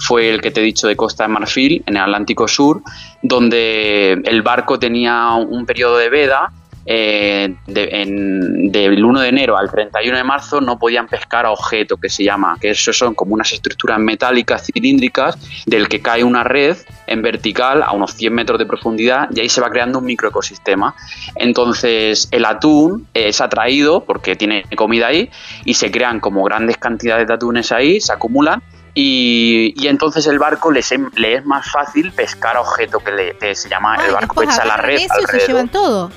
fue el que te he dicho de Costa de Marfil, en el Atlántico Sur, donde el barco tenía un periodo de veda eh, de- en- del 1 de enero al 31 de marzo no podían pescar a objeto, que se llama, que eso son como unas estructuras metálicas cilíndricas del que cae una red en vertical a unos 100 metros de profundidad y ahí se va creando un microecosistema. Entonces el atún es atraído porque tiene comida ahí y se crean como grandes cantidades de atunes ahí, se acumulan y, y entonces el barco les es- le es más fácil pescar a objeto que, le- que se llama el barco después echa la red eso y se alrededor. llevan todo.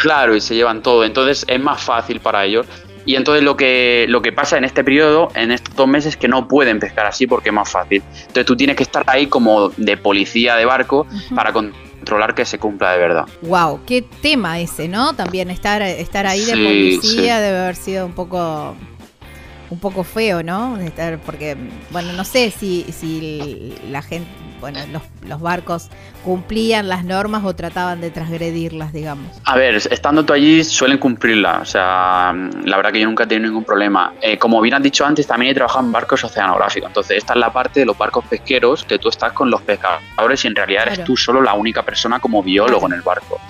Claro, y se llevan todo. Entonces es más fácil para ellos. Y entonces lo que, lo que pasa en este periodo, en estos dos meses, es que no pueden pescar así porque es más fácil. Entonces tú tienes que estar ahí como de policía de barco para controlar que se cumpla de verdad. Wow, qué tema ese, ¿no? También estar, estar ahí de policía sí. debe haber sido un poco un poco feo, ¿no? Estar, porque, bueno, no sé si, si la gente, bueno, los, los barcos cumplían las normas o trataban de transgredirlas, digamos. A ver, estando tú allí suelen cumplirla, o sea, la verdad que yo nunca he tenido ningún problema. Eh, como bien has dicho antes, también he trabajado en barcos oceanográficos, entonces esta es la parte de los barcos pesqueros que tú estás con los pescadores y en realidad eres tú solo la única persona como biólogo en el barco.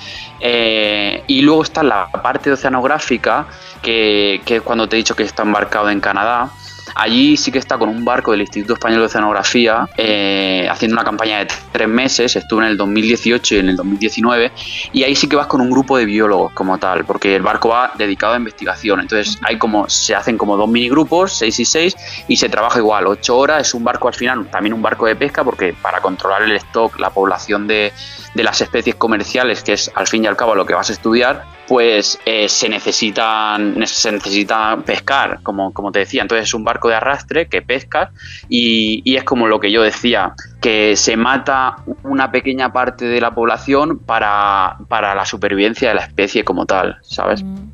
Eh, y luego está la parte oceanográfica, que, que es cuando te he dicho que está embarcado en Canadá. Allí sí que está con un barco del Instituto Español de Oceanografía eh, haciendo una campaña de tres meses, estuvo en el 2018 y en el 2019, y ahí sí que vas con un grupo de biólogos como tal, porque el barco va dedicado a investigación, entonces hay como, se hacen como dos minigrupos, seis y seis, y se trabaja igual, ocho horas, es un barco al final, también un barco de pesca, porque para controlar el stock, la población de, de las especies comerciales, que es al fin y al cabo lo que vas a estudiar, pues eh, se necesitan se necesita pescar, como, como te decía. Entonces es un barco de arrastre que pesca y, y es como lo que yo decía, que se mata una pequeña parte de la población para, para la supervivencia de la especie como tal, ¿sabes? Mm,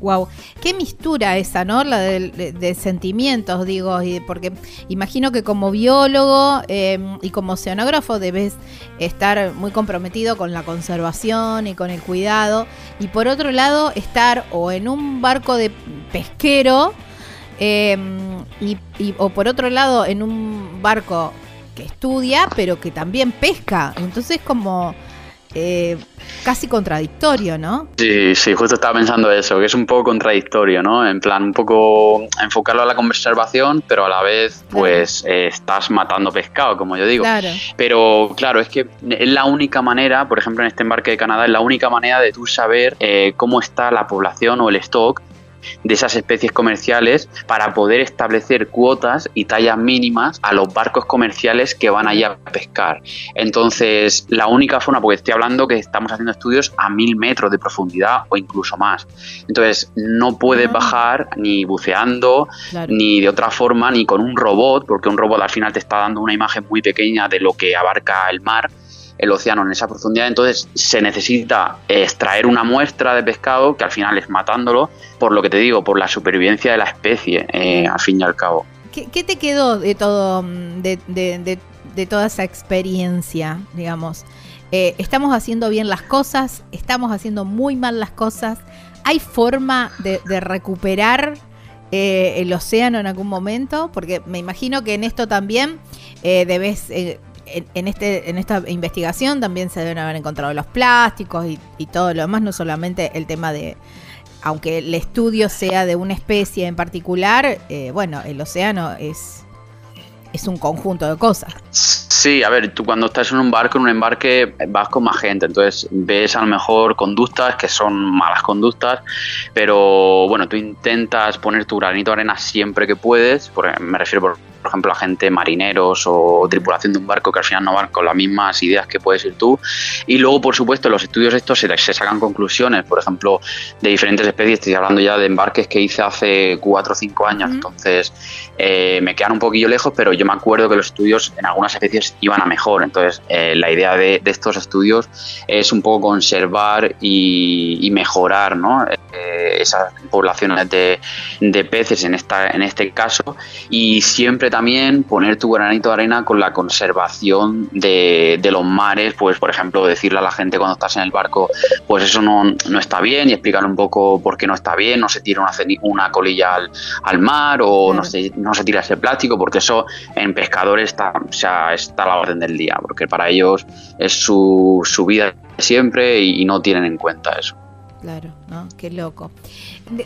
Wow, qué mistura esa, ¿no? La de, de, sentimientos, digo, y porque imagino que como biólogo em, y como oceanógrafo debes estar muy comprometido con la conservación y con el cuidado, y por otro lado estar o en un barco de pesquero, em, y, o por otro lado en un barco que estudia, pero que también pesca. Entonces como eh, casi contradictorio, ¿no? Sí, sí, justo estaba pensando eso, que es un poco contradictorio, ¿no? En plan, un poco enfocarlo a la conservación, pero a la vez, pues, eh, estás matando pescado, como yo digo. Claro. Pero, claro, es que es la única manera, por ejemplo, en este embarque de Canadá, es la única manera de tú saber eh, cómo está la población o el stock de esas especies comerciales para poder establecer cuotas y tallas mínimas a los barcos comerciales que van allá a pescar. Entonces, la única forma, porque estoy hablando que estamos haciendo estudios a mil metros de profundidad o incluso más. Entonces, no puedes ah. bajar ni buceando, ni de otra forma, ni con un robot, porque un robot al final te está dando una imagen muy pequeña de lo que abarca el mar el océano en esa profundidad, entonces se necesita extraer una muestra de pescado que al final es matándolo, por lo que te digo, por la supervivencia de la especie, eh, al fin y al cabo. ¿Qué, te quedó de todo, mm, de, toda esa experiencia, digamos? Eh, ¿Estamos haciendo bien las cosas? ¿Estamos haciendo muy mal las cosas? ¿Hay forma de, recuperar eh, el océano en algún momento? Porque me imagino que en esto también debes en, este, en esta investigación también se deben haber encontrado los plásticos y, todo lo demás, no solamente el tema de, aunque el estudio sea de una especie en particular, eh, bueno, el océano es, es un conjunto de cosas. Sí, a ver, tú cuando estás en un barco, en un embarque, vas con más gente, entonces ves a lo mejor conductas que son malas conductas, pero bueno, tú intentas poner tu granito de arena siempre que puedes, porque me refiero por por ejemplo, a gente marineros o tripulación de un barco que al final no van con las mismas ideas que puedes ir tú. Y luego, por supuesto, los estudios estos se, se sacan conclusiones, por ejemplo, de diferentes especies. Estoy hablando ya de embarques que hice hace cuatro o cinco años, entonces eh, me quedan un poquillo lejos, pero yo me acuerdo que los estudios en algunas especies iban a mejor. Entonces, eh, la idea de, estos estudios es un poco conservar y, mejorar ¿no? Eh, esas poblaciones de, de, peces en, esta, en este caso y siempre también poner tu granito de arena con la conservación de, los mares, pues por ejemplo decirle a la gente cuando estás en el barco, pues eso no, no está bien y explicarle un poco por qué no está bien, no se tira una, una colilla al, mar o no, se, no se tira ese plástico, porque eso en pescadores está, o sea, está a la orden del día, porque para ellos es su, su vida siempre y no tienen en cuenta eso. Claro, ¿no? Qué loco.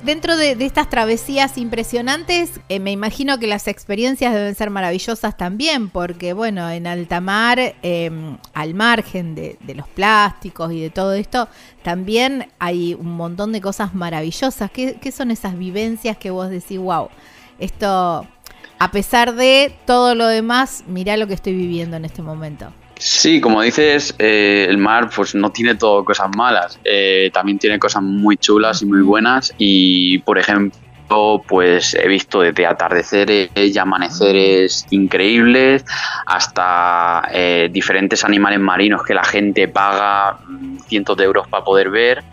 dentro de, estas travesías impresionantes, eh, me imagino que las experiencias deben ser maravillosas también, porque bueno, en alta mar, em, al margen de, los plásticos y de todo esto, también hay un montón de cosas maravillosas. ¿Qué, ¿Qué son esas vivencias que vos decís, wow, esto, a pesar de todo lo demás, mirá lo que estoy viviendo en este momento? Sí, como dices, eh, el mar pues no tiene todo cosas malas, eh, también tiene cosas muy chulas y muy buenas. Y por ejemplo pues he visto desde atardeceres y amaneceres increíbles hasta eh, diferentes animales marinos que la gente paga cientos de euros para poder ver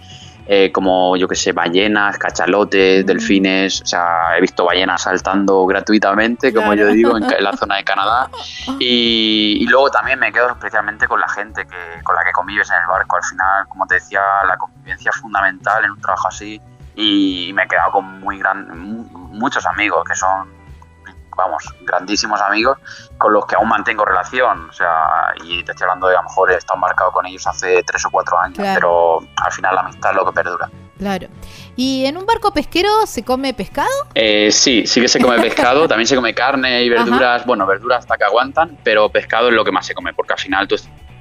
eh, como yo que sé, ballenas, cachalotes, mm. delfines, o sea, he visto ballenas saltando gratuitamente, como yo digo, en, la [LAUGHS] zona de Canadá. Y, luego también me quedo especialmente con la gente que, con la que convives en el barco. Al final, como te decía, la convivencia es fundamental en un trabajo así y me he quedado con muy gran, muchos amigos que son vamos, grandísimos amigos con los que aún mantengo relación. O sea, y te estoy hablando de a lo mejor he estado marcado con ellos hace tres o cuatro años, pero al final la amistad es lo que perdura. Claro. ¿Y en un barco pesquero se come pescado? Eh, sí, sí que se come pescado. También se come carne y [LAUGHS] verduras. Bueno, verduras hasta que aguantan, pero pescado es lo que más se come, porque al final tú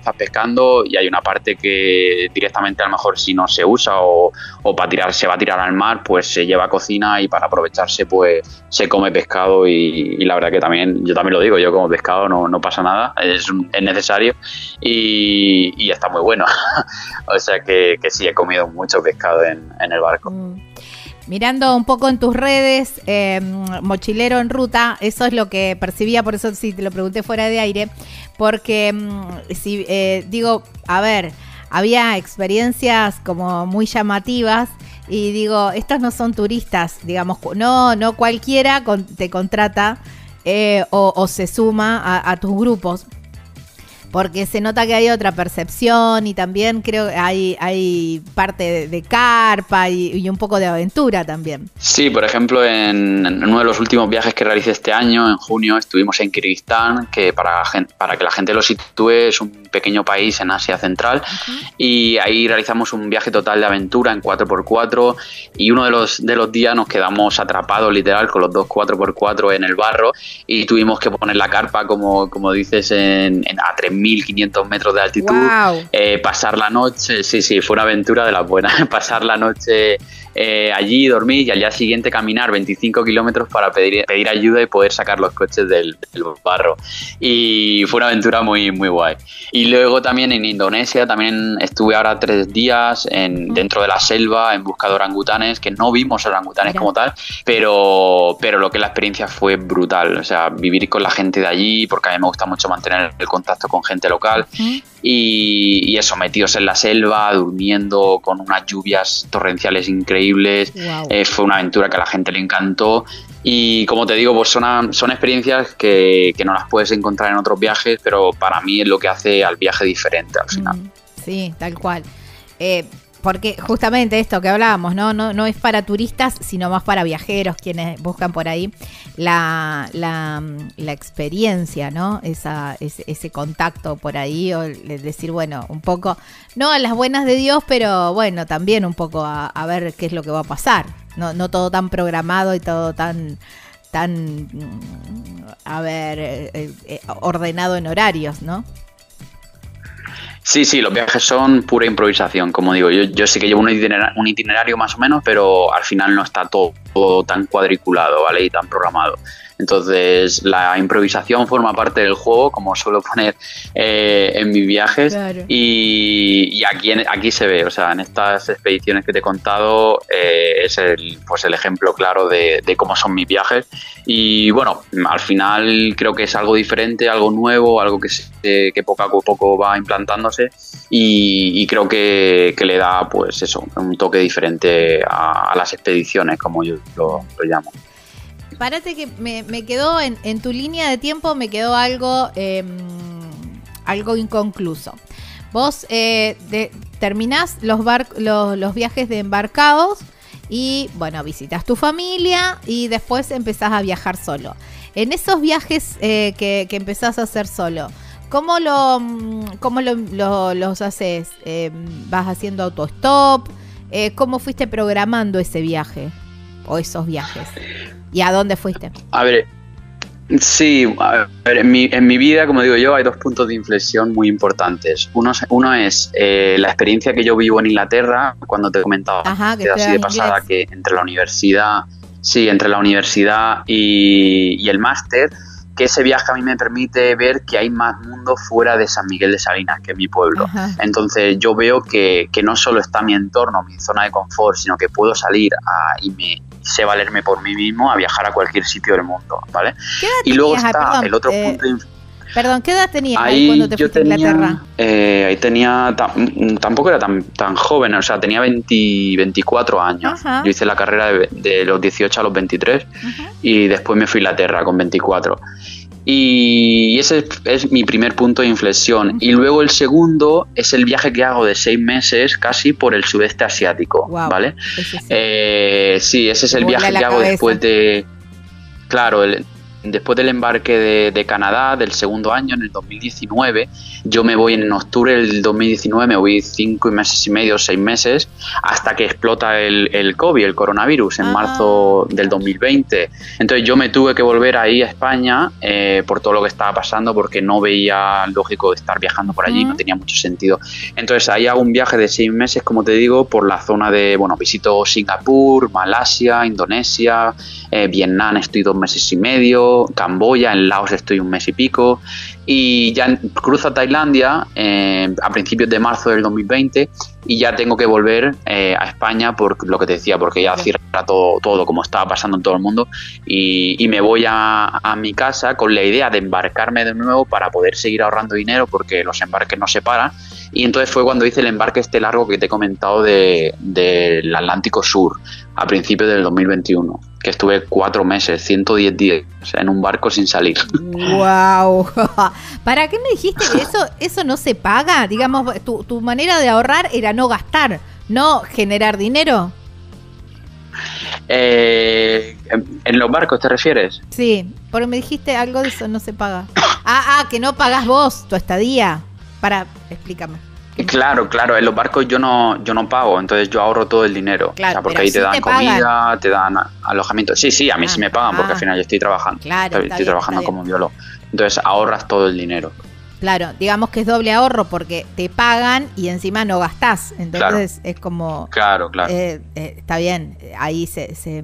estás pescando y hay una parte que directamente a lo mejor si no se usa o, para tirar se va a tirar al mar, pues se lleva a cocina y para aprovecharse pues se come pescado y, la verdad que también, yo también lo digo, yo como pescado no, no pasa nada, es, es necesario y, está muy bueno. [LAUGHS] o sea que, que, sí, he comido mucho pescado en, en el barco. Mm. Mirando un poco en tus redes, eh, mochilero en ruta, eso es lo que percibía, por eso sí te lo pregunté fuera de aire, porque mm, si eh, digo, a ver, había experiencias como muy llamativas y digo, estos no son turistas, digamos, no, no cualquiera te contrata eh, o, se suma a, tus grupos porque se nota que hay otra percepción y también creo que hay, hay parte de, carpa y, un poco de aventura también. Sí, por ejemplo, en, uno de los últimos viajes que realicé este año, en junio, estuvimos en Kirguistán, que para, para que la gente lo sitúe es un pequeño país en Asia Central, y ahí realizamos un viaje total de aventura en 4x4 y uno de los, de los días nos quedamos atrapados literal con los dos 4x4 en el barro y tuvimos que poner la carpa, como, como dices, en, a 3.000 1500 metros de altitud, eh, pasar la noche, sí, sí, fue una aventura de la buena, [LAUGHS] pasar la noche eh, allí, dormir y al día siguiente caminar 25 kilómetros para pedir, pedir ayuda y poder sacar los coches del, barro. Y fue una aventura muy, muy guay. Y luego también en Indonesia, también estuve ahora tres días en, dentro de la selva en busca de orangutanes, que no vimos orangutanes como tal, pero, pero lo que la experiencia fue brutal. O sea, vivir con la gente de allí, porque a mí me gusta mucho mantener el contacto con gente local. Y, eso, metidos en la selva, durmiendo con unas lluvias torrenciales increíbles. Eh, fue una aventura que a la gente le encantó. Y como te digo, pues son, son experiencias que, que, no las puedes encontrar en otros viajes, pero para mí es lo que hace al viaje diferente al final. Sí, tal cual. Eh, porque justamente esto que hablábamos, ¿no? ¿no? No es para turistas, sino más para viajeros, quienes buscan por ahí la, la, experiencia, ¿no? Esa, ese, contacto por ahí, o decir, bueno, un poco, no a las buenas de Dios, pero bueno, también un poco a, ver qué es lo que va a pasar. No, no todo tan programado y todo tan tan, a ver, eh, eh, ordenado en horarios, ¿no? Sí, sí, los viajes son pura improvisación, como digo. Yo, yo sí que llevo un itinerario, más o menos, pero al final no está todo, todo tan cuadriculado, ¿vale? Y tan programado. Entonces, la improvisación forma parte del juego, como suelo poner eh, en mis viajes. Y, aquí, aquí se ve, o sea, en estas expediciones que te he contado, eh, es el, pues el ejemplo claro de, cómo son mis viajes. Y bueno, al final creo que es algo diferente, algo nuevo, algo que, que poco a poco va implantándose. Y, creo que, le da, pues eso, un toque diferente a, las expediciones, como yo lo llamo. Párate que me, quedó en, tu línea de tiempo, me quedó algo, em, algo inconcluso. Vos eh, terminás los, viajes de embarcados y, bueno, visitas tu familia y después empezás a viajar solo. En esos viajes eh, que, empezás a hacer solo, ¿cómo, lo, cómo los haces? Em, ¿Vas haciendo autostop? Eh, ¿Cómo fuiste programando ese viaje o esos viajes? ¿Y a dónde fuiste? A ver, sí, a ver, en, mi, en mi vida, como digo yo, hay dos puntos de inflexión muy importantes. Uno, uno es eh, la experiencia que yo vivo en Inglaterra, cuando te he comentado que así de pasada que entre la universidad, sí, entre la universidad y, y el máster, que ese viaje a mí me permite ver que hay más mundo fuera de San Miguel de Salinas, que es mi pueblo. Entonces yo veo que, que, no solo está mi entorno, mi zona de confort, sino que puedo salir a, y me, sé valerme por mí mismo a viajar a cualquier sitio del mundo, ¿vale? y luego está el otro eh, punto Perdón, ¿qué edad tenías ahí, cuando te fuiste a Inglaterra? Eh, ahí tenía, mm, tampoco era tan, tan joven, o sea, tenía 20, 24 años. Yo hice la carrera de, los 18 a los 23 y después me fui a Inglaterra con 24. Y ese es mi primer punto de inflexión. Y luego el segundo es el viaje que hago de seis meses casi por el sudeste asiático, ¿vale? Eh, sí. ese es el viaje que hago después de... Claro, el, después del embarque de, Canadá del segundo año, en el 2019, yo me voy en octubre del 2019, me voy cinco meses y medio, seis meses, hasta que explota el, el COVID, el coronavirus, en marzo ah. del 2020. Entonces yo me tuve que volver ahí a España eh, por todo lo que estaba pasando, porque no veía lógico estar viajando por allí, no tenía mucho sentido. Entonces ahí hago un viaje de seis meses, como te digo, por la zona de, bueno, visito Singapur, Malasia, Indonesia, eh, Vietnam, estoy dos meses y medio, pico, Camboya, en Laos estoy un mes y pico, y ya cruzo a Tailandia eh, a principios de marzo del 2020 y ya tengo que volver eh, a España por lo que te decía, porque ya cierra todo, todo como estaba pasando en todo el mundo y, y me voy a, a, mi casa con la idea de embarcarme de nuevo para poder seguir ahorrando dinero porque los embarques no se paran y entonces fue cuando hice el embarque este largo que te he comentado del de, Atlántico Sur a principios del 2021 que estuve cuatro meses, 110 días en un barco sin salir. ¡Wow! [LAUGHS] [LAUGHS] ¿Para qué me dijiste que eso, eso no se paga? Digamos, tu, tu manera de ahorrar era no gastar, no generar dinero. Eh, ¿En los barcos te refieres? Sí, porque me dijiste algo de eso, no se paga. [COUGHS] Ah, ah, que no pagas vos tu estadía. Para, explícame. Claro, claro, en los barcos yo no, yo no pago, entonces yo ahorro todo el dinero. Claro, o sea, porque ahí te sí dan te comida, pagan. te dan alojamiento. Sí, sí, a mí Ah, sí me pagan porque ah. al final yo estoy trabajando. Claro, estoy estoy bien, trabajando como biólogo. Entonces ahorras todo el dinero. Claro, digamos que es doble ahorro porque te pagan y encima no gastás. Entonces es como... Claro, claro. eh, eh, está bien, ahí se, se,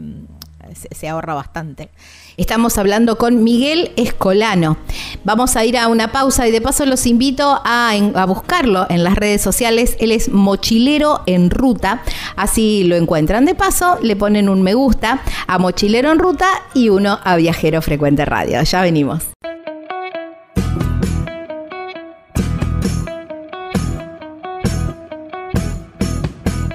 se- ahorra bastante. Estamos hablando con Miguel Escolano. Vamos a ir a una pausa y de paso los invito a, a buscarlo en las redes sociales. Él es Mochilero en Ruta. Así lo encuentran. De paso, le ponen un me gusta a Mochilero en Ruta y uno a Viajero Frecuente Radio. Ya venimos.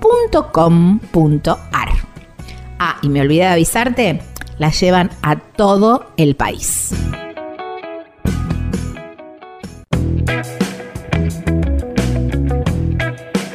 www.elpicapalo.com.ar. Ah, y me olvidé de avisarte, la llevan a todo el país.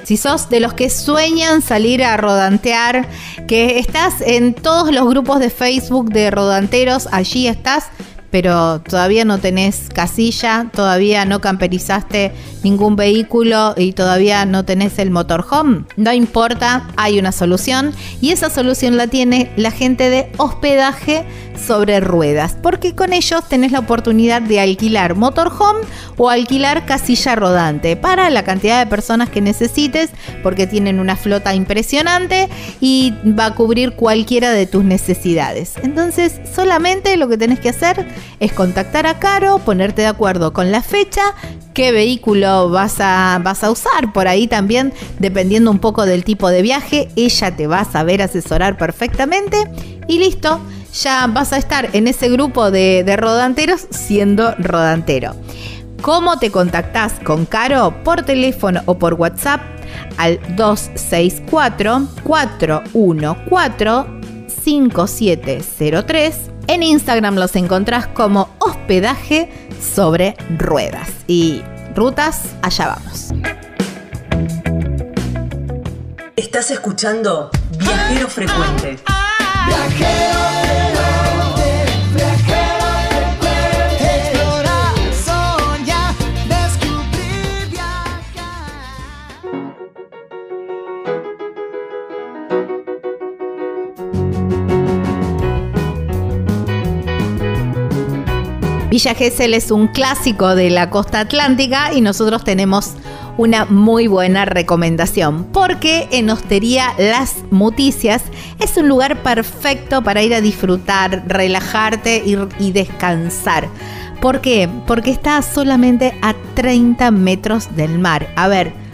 Si sos de los que sueñan salir a rodantear, que estás en todos los grupos de Facebook de rodanteros, allí estás, pero todavía no tenés casilla, todavía no camperizaste ningún vehículo y todavía no tenés el motorhome, no importa, hay una solución y esa solución la tiene la gente de hospedaje sobre ruedas, porque con ellos tenés la oportunidad de alquilar motorhome o alquilar casilla rodante para la cantidad de personas que necesites, porque tienen una flota impresionante y va a cubrir cualquiera de tus necesidades. Entonces, solamente lo que tenés que hacer es contactar a Caro, ponerte de acuerdo con la fecha, qué vehículo vas a, vas a usar. Por ahí también, dependiendo un poco del tipo de viaje, ella te va a saber asesorar perfectamente y listo. Ya vas a estar en ese grupo de, de rodanteros siendo rodantero. ¿Cómo te contactás con Caro? Por teléfono o por WhatsApp al 264 414 5703. En Instagram los encontrás como hospedaje sobre ruedas. Y rutas, allá vamos. Estás escuchando Viajero Frecuente. Explorar, Villa Gesell es un clásico de la costa atlántica y nosotros tenemos una muy buena recomendación porque en Hostería Las Muticias es un lugar perfecto para ir a disfrutar, relajarte y, y descansar. ¿Por qué? Porque está solamente a 30 metros del mar. A ver,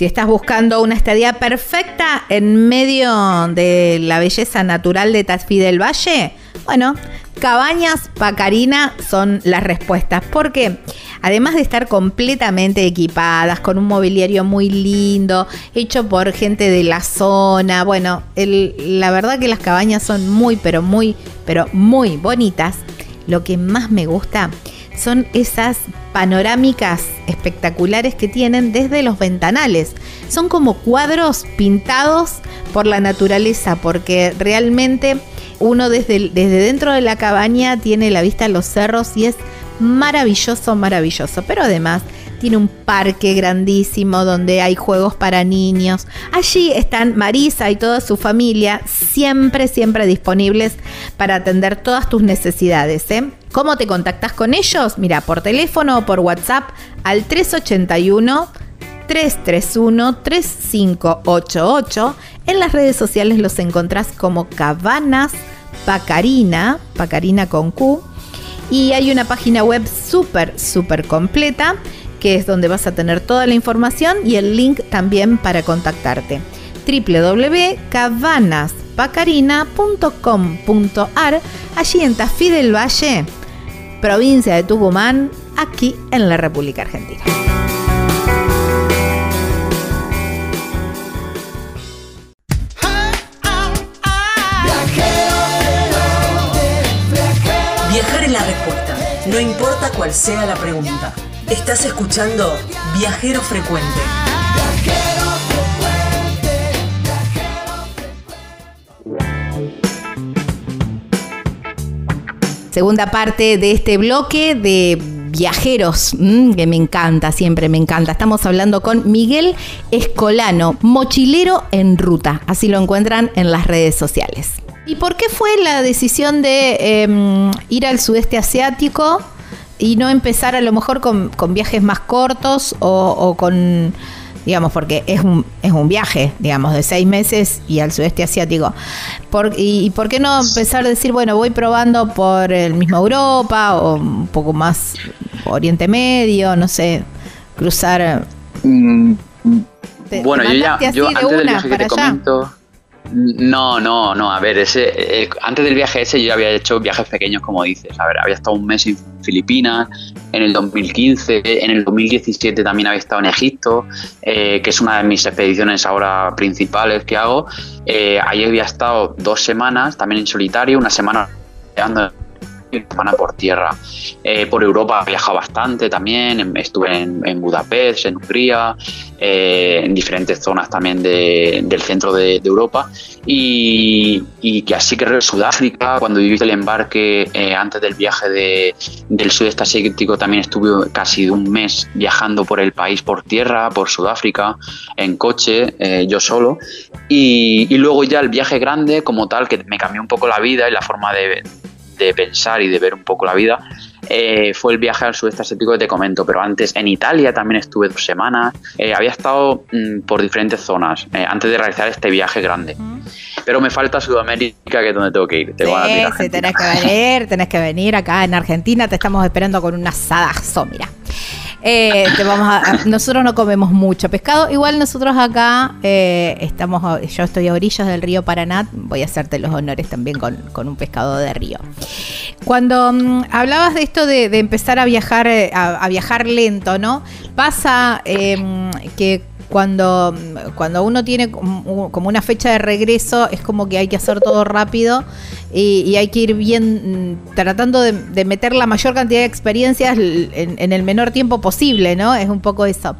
Si estás buscando una estadía perfecta en medio de la belleza natural de Tafí del Valle, bueno, Cabañas Pacarina son las respuestas. Porque además de estar completamente equipadas, con un mobiliario muy lindo, hecho por gente de la zona, bueno, la verdad que las cabañas son muy, pero muy, pero muy bonitas. Lo que más me gusta son esas panorámicas espectaculares que tienen desde los ventanales. Son como cuadros pintados por la naturaleza, porque realmente uno desde, desde dentro de la cabaña tiene la vista a los cerros y es maravilloso, maravilloso. Pero además tiene un parque grandísimo donde hay juegos para niños. Allí están Marisa y toda su familia, siempre, siempre disponibles para atender todas tus necesidades. ¿eh? ¿Cómo te contactas con ellos? Mira, por teléfono o por WhatsApp al 381 331-3588. En las redes sociales los encontrás como Cabanas Pacarina, Pacarina con Q. Y hay una página web súper, súper completa, que es donde vas a tener toda la información y el link también para contactarte. www.cabanaspacarina.com.ar, allí en Tafí del Valle, provincia de Tucumán, aquí en la República Argentina. Viajar es la respuesta, no importa cuál sea la pregunta. Estás escuchando Viajero Frecuente. Segunda parte de este bloque de viajeros, mm, que me encanta, siempre me encanta. Estamos hablando con Miguel Escolano, mochilero en ruta. Así lo encuentran en las redes sociales. ¿Y por qué fue la decisión de eh, ir al sudeste asiático y no empezar a lo mejor con, viajes más cortos o con, digamos, porque es un, es un viaje, digamos, de seis meses y al sudeste asiático? Por, y, y por qué no empezar a decir, bueno, voy probando por el mismo Europa o un poco más Oriente Medio, no sé, cruzar... Mm, Te- bueno, te yo ya, yo así de antes del viaje que te comento. No, no, no. A ver, ese, eh, antes del viaje ese yo había hecho viajes pequeños, como dices. A ver, había estado un mes en Filipinas, en el 2015, en el 2017 también había estado en Egipto, eh, que es una de mis expediciones ahora principales que hago. Eh, ahí había estado dos semanas, también en solitario, una semana semana por tierra. Eh, por Europa he viajado bastante también, estuve en, Budapest, en Hungría, eh, en diferentes zonas también del centro de, Europa y, que así que Sudáfrica, cuando viví el embarque eh, antes del viaje del sudeste asiático también estuve casi un mes viajando por el país por tierra, por Sudáfrica, en coche, yo solo y, y luego ya el viaje grande como tal que me cambió un poco la vida y la forma de, de pensar y de ver un poco la vida, eh, fue el viaje al sudeste asiático que te comento, pero antes en Italia también estuve dos semanas, eh, había estado mm, por diferentes zonas eh, antes de realizar este viaje grande. Pero me falta Sudamérica, que es donde tengo que ir. Tengo sí, tenés que venir, tenés que venir acá en Argentina, te estamos esperando con un asadazo, mira. Eh, nosotros no comemos mucho pescado. Igual nosotros acá eh, estamos, yo estoy a orillas del río Paraná. Voy a hacerte los honores también con, un pescado de río. Cuando mm, hablabas de esto de, empezar a viajar, eh, a, viajar lento, ¿no? Pasa que cuando, cuando uno tiene como una fecha de regreso, es como que hay que hacer todo rápido y, hay que ir bien mm, tratando de, meter la mayor cantidad de experiencias en, el menor tiempo posible, ¿no? Es un poco eso.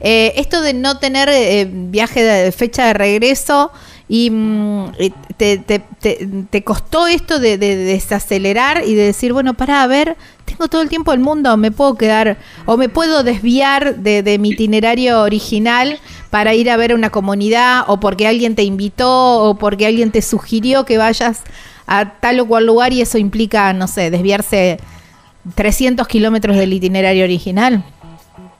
Eh, esto de no tener eh, viaje de fecha de regreso y mm, te, te, costó esto de, desacelerar y de decir, bueno, para, a ver, tengo todo el tiempo del mundo, me puedo quedar o me puedo desviar de, mi itinerario original para ir a ver una comunidad o porque alguien te invitó o porque alguien te sugirió que vayas a tal o cual lugar y eso implica, no sé, desviarse 300 kilómetros del itinerario original.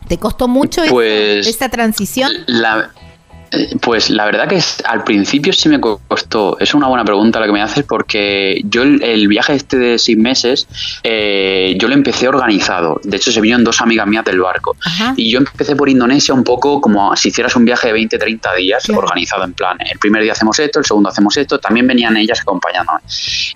¿Te costó mucho pues, esa transición? La, pues la verdad que al principio sí me costó. Es una buena pregunta la que me haces porque yo el, viaje este de seis meses eh, yo lo empecé organizado. De hecho se vinieron dos amigas mías del barco. Y yo empecé por Indonesia un poco como si hicieras un viaje de 20, 30 días organizado en plan. El primer día hacemos esto, el segundo hacemos esto. También venían ellas acompañándome.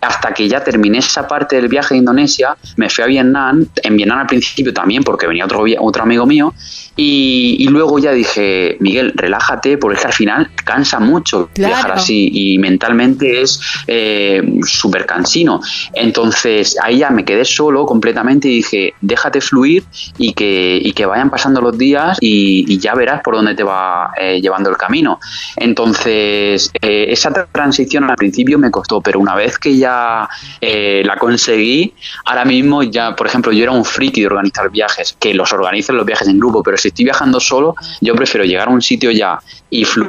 Hasta que ya terminé esa parte del viaje de Indonesia, me fui a Vietnam. En Vietnam al principio también porque venía otro, otro amigo mío. Y, y luego ya dije, Miguel, relájate porque al final cansa mucho viajar así y mentalmente es eh, súper cansino. Entonces ahí ya me quedé solo completamente y dije, déjate fluir y que, que vayan pasando los días y, ya verás por dónde te va eh, llevando el camino. Entonces eh, esa transición al principio me costó, pero una vez que ya la conseguí, ahora mismo ya, por ejemplo, yo era un friki de organizar viajes, que los organicen los viajes en grupo, pero si estoy viajando solo, yo prefiero llegar a un sitio ya y fluir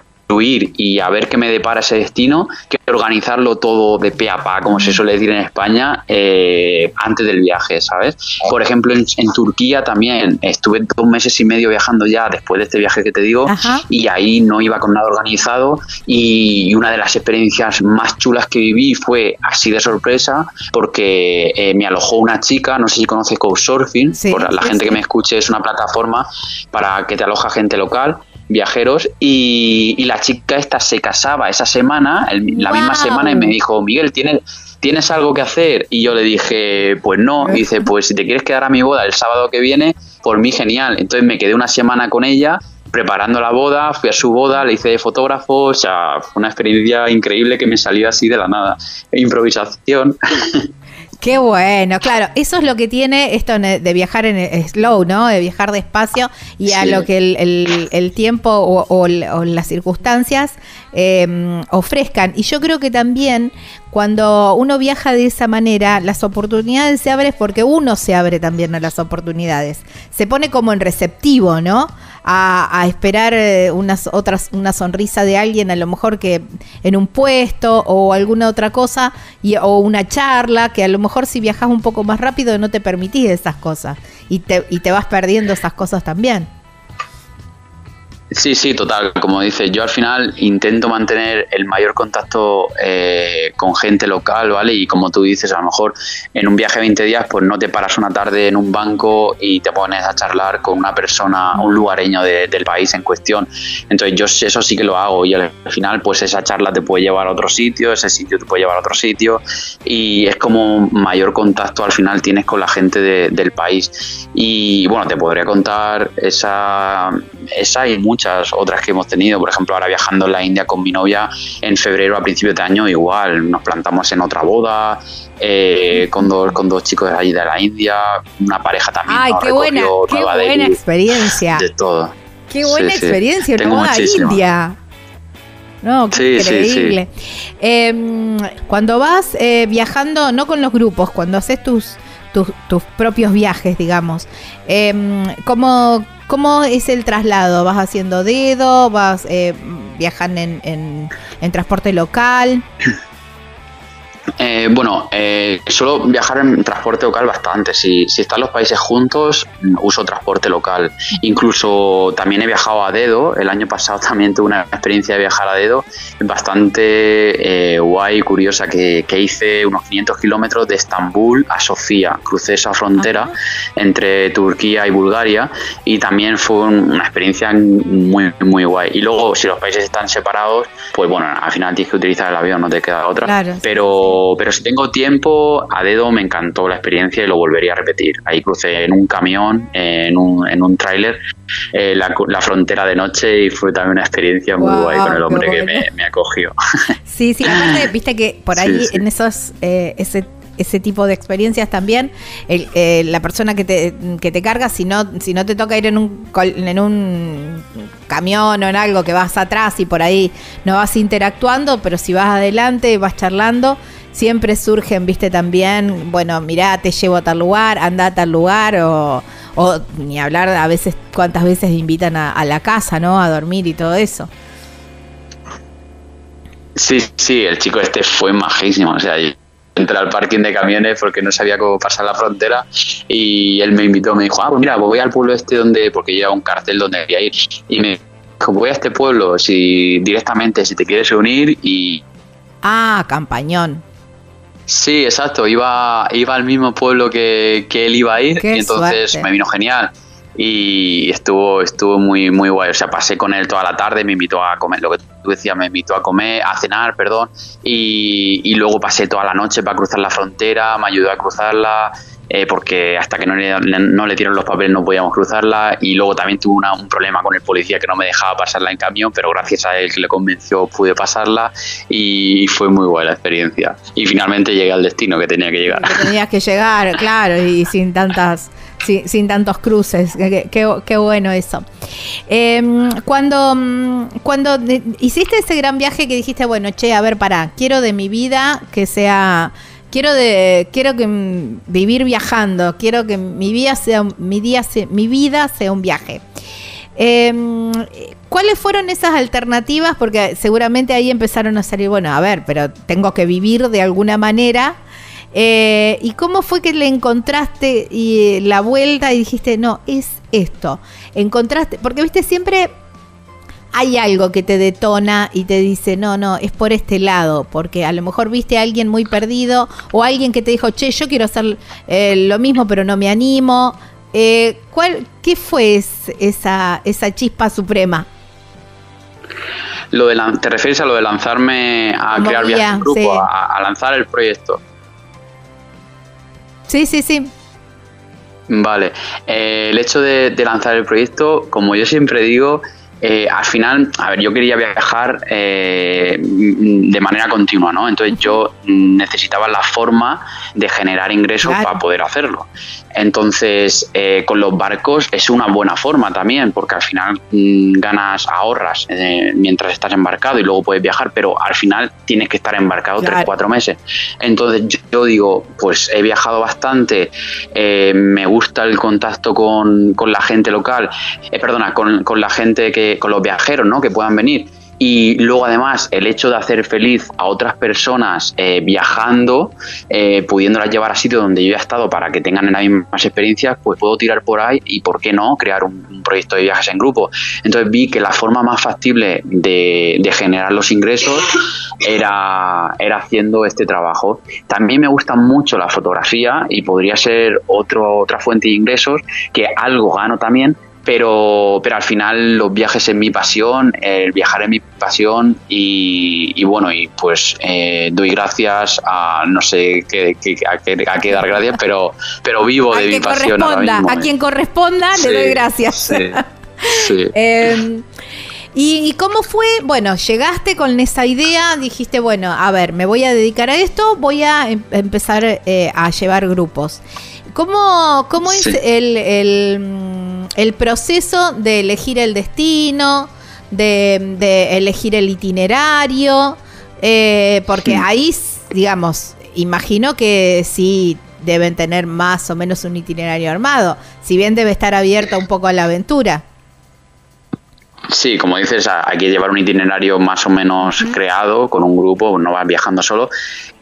y a ver qué me depara ese destino que organizarlo todo de pe a pa, como se suele decir en España, eh, antes del viaje, ¿sabes? Por ejemplo, en, Turquía también estuve dos meses y medio viajando ya después de este viaje que te digo y ahí no iba con nada organizado y, una de las experiencias más chulas que viví fue así de sorpresa porque eh, me alojó una chica, no sé si conoces Couchsurfing, por la gente que me escuche es una plataforma para que te aloja gente local viajeros y, la chica esta se casaba esa semana, la misma semana, y me dijo, Miguel, ¿tienes, ¿tienes algo que hacer? Y yo le dije, pues no. Y dice, pues si te quieres quedar a mi boda el sábado que viene, por mí genial. Entonces me quedé una semana con ella preparando la boda, fui a su boda, le hice de fotógrafo, o sea, fue una experiencia increíble que me salió así de la nada. Improvisación. [LAUGHS] Qué bueno, claro, eso es lo que tiene esto de viajar en slow, ¿no? De viajar despacio y a lo que el, tiempo o, las circunstancias em, ofrezcan. Y yo creo que también cuando uno viaja de esa manera, las oportunidades se abren porque uno se abre también a las oportunidades. Se pone como en receptivo, ¿no? A, esperar eh, unas otras, una sonrisa de alguien, a lo mejor que en un puesto o alguna otra cosa, y, o una charla, que a lo mejor si viajas un poco más rápido no te permitís esas cosas y te, y te vas perdiendo esas cosas también. Sí, sí, total. Como dices, yo al final intento mantener el mayor contacto eh, con gente local, ¿vale? Y como tú dices, a lo mejor en un viaje de 20 días, pues no te paras una tarde en un banco y te pones a charlar con una persona, un lugareño del país en cuestión. Entonces yo eso sí que lo hago y al final, pues esa charla te puede llevar a otro sitio, ese sitio te puede llevar a otro sitio y es como mayor contacto al final tienes con la gente del país. Y bueno, te podría contar esa, esa y muchas muchas otras que hemos tenido. Por ejemplo, ahora viajando en la India con mi novia en febrero a principios de año, igual nos plantamos en otra boda. Eh, con, dos, con dos chicos de allí de la India, una pareja también. Ay, qué buena, qué buena experiencia. De todo. Qué buena experiencia, una boda India. No, qué increíble. Em, cuando vas eh, viajando, no con los grupos, cuando haces tus, tus, propios viajes, digamos, eh, ¿cómo, ¿cómo, es el traslado? ¿Vas haciendo dedo? ¿Vas eh, viajan en, en, en transporte local? [CLEARS THROAT] Eh, bueno, eh, suelo viajar en transporte local bastante. Si, si están los países juntos, uso transporte local. Incluso también he viajado a dedo. El año pasado [LAUGHS] también tuve una experiencia de viajar a dedo bastante eh, guay y curiosa que, hice unos 500 kilómetros de Estambul a Sofía. Crucé esa frontera entre Turquía y Bulgaria y también fue una experiencia muy, muy guay. Y luego, si los países están separados, pues bueno, al final tienes que utilizar el avión, no te queda otra. Pero pero, si tengo tiempo, a dedo me encantó la experiencia y lo volvería a repetir. Ahí crucé en un camión, en un, en un tráiler, eh, la, frontera de noche y fue también una experiencia muy guay con el hombre que me, acogió. [LAUGHS] Sí, sí, aparte, viste que por ahí en esos, eh, ese ese tipo de experiencias también. Eh, la persona que te, que te carga, si no, si no te toca ir en un, en un camión o en algo que vas atrás y por ahí no vas interactuando, pero si vas adelante, vas charlando, siempre surgen, viste, también, bueno, mirá, te llevo a tal lugar, anda a tal lugar, o, o ni hablar a veces cuántas veces invitan a, la casa, ¿no? A dormir y todo eso. Sí, sí, el chico este fue majísimo, o sea, entré al parking de camiones porque no sabía cómo pasar la frontera y él me invitó, me dijo, ah, pues mira, pues voy al pueblo este donde, porque lleva un cartel donde quería ir, y me dijo, voy a este pueblo si directamente, si te quieres unir y... Ah, campañón. Sí, exacto. Iba, iba al mismo pueblo que, él iba a ir y entonces me vino genial y estuvo estuvo muy muy guay o sea pasé con él toda la tarde me invitó a comer lo que tú decías me invitó a comer a cenar perdón y, y luego pasé toda la noche para cruzar la frontera me ayudó a cruzarla eh, porque hasta que no le, no le dieron los papeles no podíamos cruzarla y luego también tuve un problema con el policía que no me dejaba pasarla en camión, pero gracias a él que le convenció pude pasarla y fue muy buena la experiencia. Y finalmente llegué al destino que tenía que llegar. tenías que llegar, claro, y sin tantas... Sin, tantos cruces, qué, bueno eso. Em, cuando, mm, cuando hiciste ese gran viaje que dijiste, bueno, che, a ver, para, quiero de mi vida que sea quiero de quiero que vivir viajando, quiero que mi vida sea mi día mi vida sea un viaje. Em, ¿Cuáles fueron esas alternativas? Porque seguramente ahí empezaron a salir, bueno, a ver, pero tengo que vivir de alguna manera. Eh, ¿Y cómo fue que le encontraste y, la vuelta y dijiste, no, es esto? Encontraste, porque viste, siempre hay algo que te detona y te dice, no, no, es por este lado, porque a lo mejor viste a alguien muy perdido o alguien que te dijo, che, yo quiero hacer eh, lo mismo, pero no me animo. Eh, ¿cuál, ¿Qué fue esa, esa chispa suprema? Lo de ¿Te refieres a lo de lanzarme a crear viajes en grupo, a, lanzar el proyecto? Sí, sí, sí. Vale. Eh, el hecho de, lanzar el proyecto, como yo siempre digo, eh, al final, a ver, yo quería viajar eh, de manera continua, ¿no? Entonces yo necesitaba la forma de generar ingresos para poder hacerlo. Entonces, eh, con los barcos es una buena forma también, porque al final mm, ganas, ahorras mientras estás embarcado y luego puedes viajar, pero al final tienes que estar embarcado tres, cuatro meses. Entonces, yo, digo, pues he viajado bastante, me gusta el contacto con, con la gente local, perdona, con, con la gente que con los viajeros, ¿no? Que puedan venir. Y luego además el hecho de hacer feliz a otras personas eh, viajando, eh, pudiéndolas llevar a sitios donde yo he estado para que tengan las mismas experiencias, pues puedo tirar por ahí y, ¿por qué no?, crear un, proyecto de viajes en grupo. Entonces vi que la forma más factible de, generar los ingresos era, haciendo este trabajo. También me gusta mucho la fotografía y podría ser otro, otra fuente de ingresos, que algo gano también, pero, pero al final los viajes es mi pasión, el viajar es mi pasión y, bueno, y pues eh, doy gracias a, no sé qué, a, qué, dar gracias, pero, pero vivo de mi pasión. a quien corresponda le doy gracias. Sí. [LAUGHS] Eh, ¿y, cómo fue? Bueno, llegaste con esa idea, dijiste, bueno, a ver, me voy a dedicar a esto, voy a em- empezar eh, a llevar grupos. ¿Cómo, cómo es el, el, el proceso de elegir el destino, de, de elegir el itinerario? Eh, porque ahí, digamos, imagino que sí deben tener más o menos un itinerario armado, si bien debe estar abierta un poco a la aventura. Sí, como dices, hay que llevar un itinerario más o menos creado con un grupo, no vas viajando solo.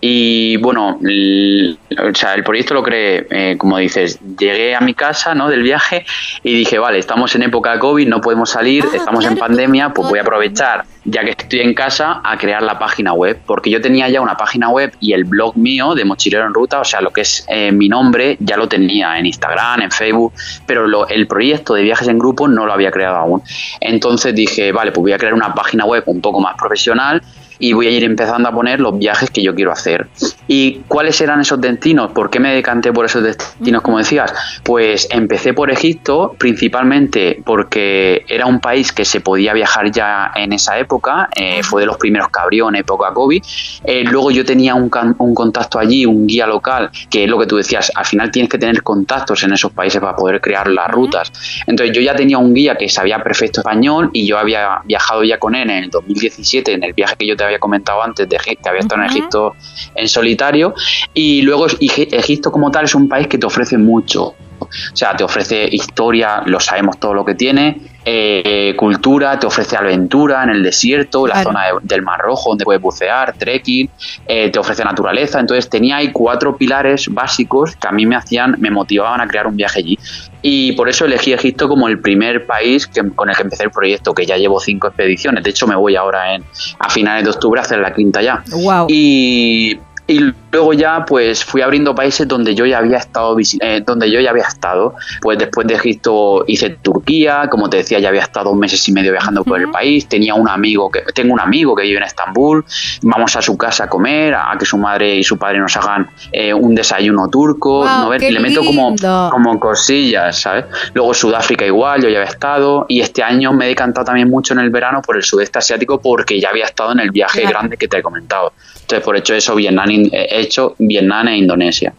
Y bueno, el, o sea, el proyecto lo creé, eh, como dices, llegué a mi casa ¿no? del viaje y dije, vale, estamos en época de COVID, no podemos salir, Ah, estamos en pandemia, pues voy a aprovechar, ya que estoy en casa, a crear la página web, porque yo tenía ya una página web y el blog mío de Mochilero en Ruta, o sea, lo que es eh, mi nombre, ya lo tenía en Instagram, en Facebook, pero lo- el proyecto de viajes en grupo no lo había creado aún. Entonces dije, vale, pues voy a crear una página web un poco más profesional y voy a ir empezando a poner los viajes que yo quiero hacer. ¿Y cuáles eran esos destinos? ¿Por qué me decanté por esos destinos, como decías? Pues empecé por Egipto, principalmente porque era un país que se podía viajar ya en esa época, eh, fue de los primeros que abrió en época COVID. Eh, luego yo tenía un, un contacto allí, un guía local, que es lo que tú decías, al final tienes que tener contactos en esos países para poder crear las rutas. Entonces yo ya tenía un guía que sabía perfecto español y yo había viajado ya con él en el 2017, en el viaje que yo te había comentado antes de Egipto, que había estado en. Egipto en solitario. Y luego Egipto como tal es un país que te ofrece mucho. O sea, te ofrece historia, lo sabemos todo lo que tiene, eh, cultura, te ofrece aventura en el desierto, la Claro. zona de- del Mar Rojo donde puedes bucear, trekking, eh, te ofrece naturaleza. Entonces tenía ahí cuatro pilares básicos que a mí me hacían, me motivaban a crear un viaje allí. Y por eso elegí Egipto como el primer país que- con el que empecé el proyecto, que ya llevo cinco expediciones. De hecho, me voy ahora en, a finales de octubre a hacer la quinta ya. Wow. Y, y luego ya pues fui abriendo países donde yo ya había estado eh, donde yo ya había estado. Pues después de Egipto hice Turquía como te decía ya había estado dos meses y medio viajando por el país. Tenía un amigo que tengo un amigo que vive en Estambul. Vamos a su casa a comer a que su madre y su padre nos hagan eh, un desayuno turco. ¿no qué le meto como como cosillas ¿sabes? luego Sudáfrica igual yo ya había estado. Y este año me he decantado también mucho en el verano por el sudeste asiático porque ya había estado en el viaje Claro. grande que te he comentado entonces, por hecho eso, Vietnam, he hecho Vietnam e Indonesia.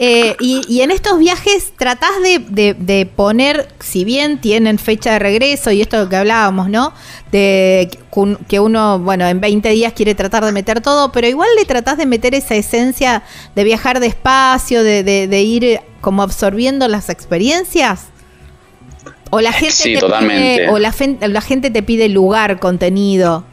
Eh, y, y en estos viajes tratás de, de- de poner, si bien tienen fecha de regreso y esto que hablábamos, ¿no? De que un- que uno, bueno, en 20 días quiere tratar de meter todo, pero igual le tratás de meter esa esencia de viajar despacio, de, de- de ir eh, como absorbiendo las experiencias. O la gente Sí, te totalmente. pide, o la, la gente te pide lugar, contenido.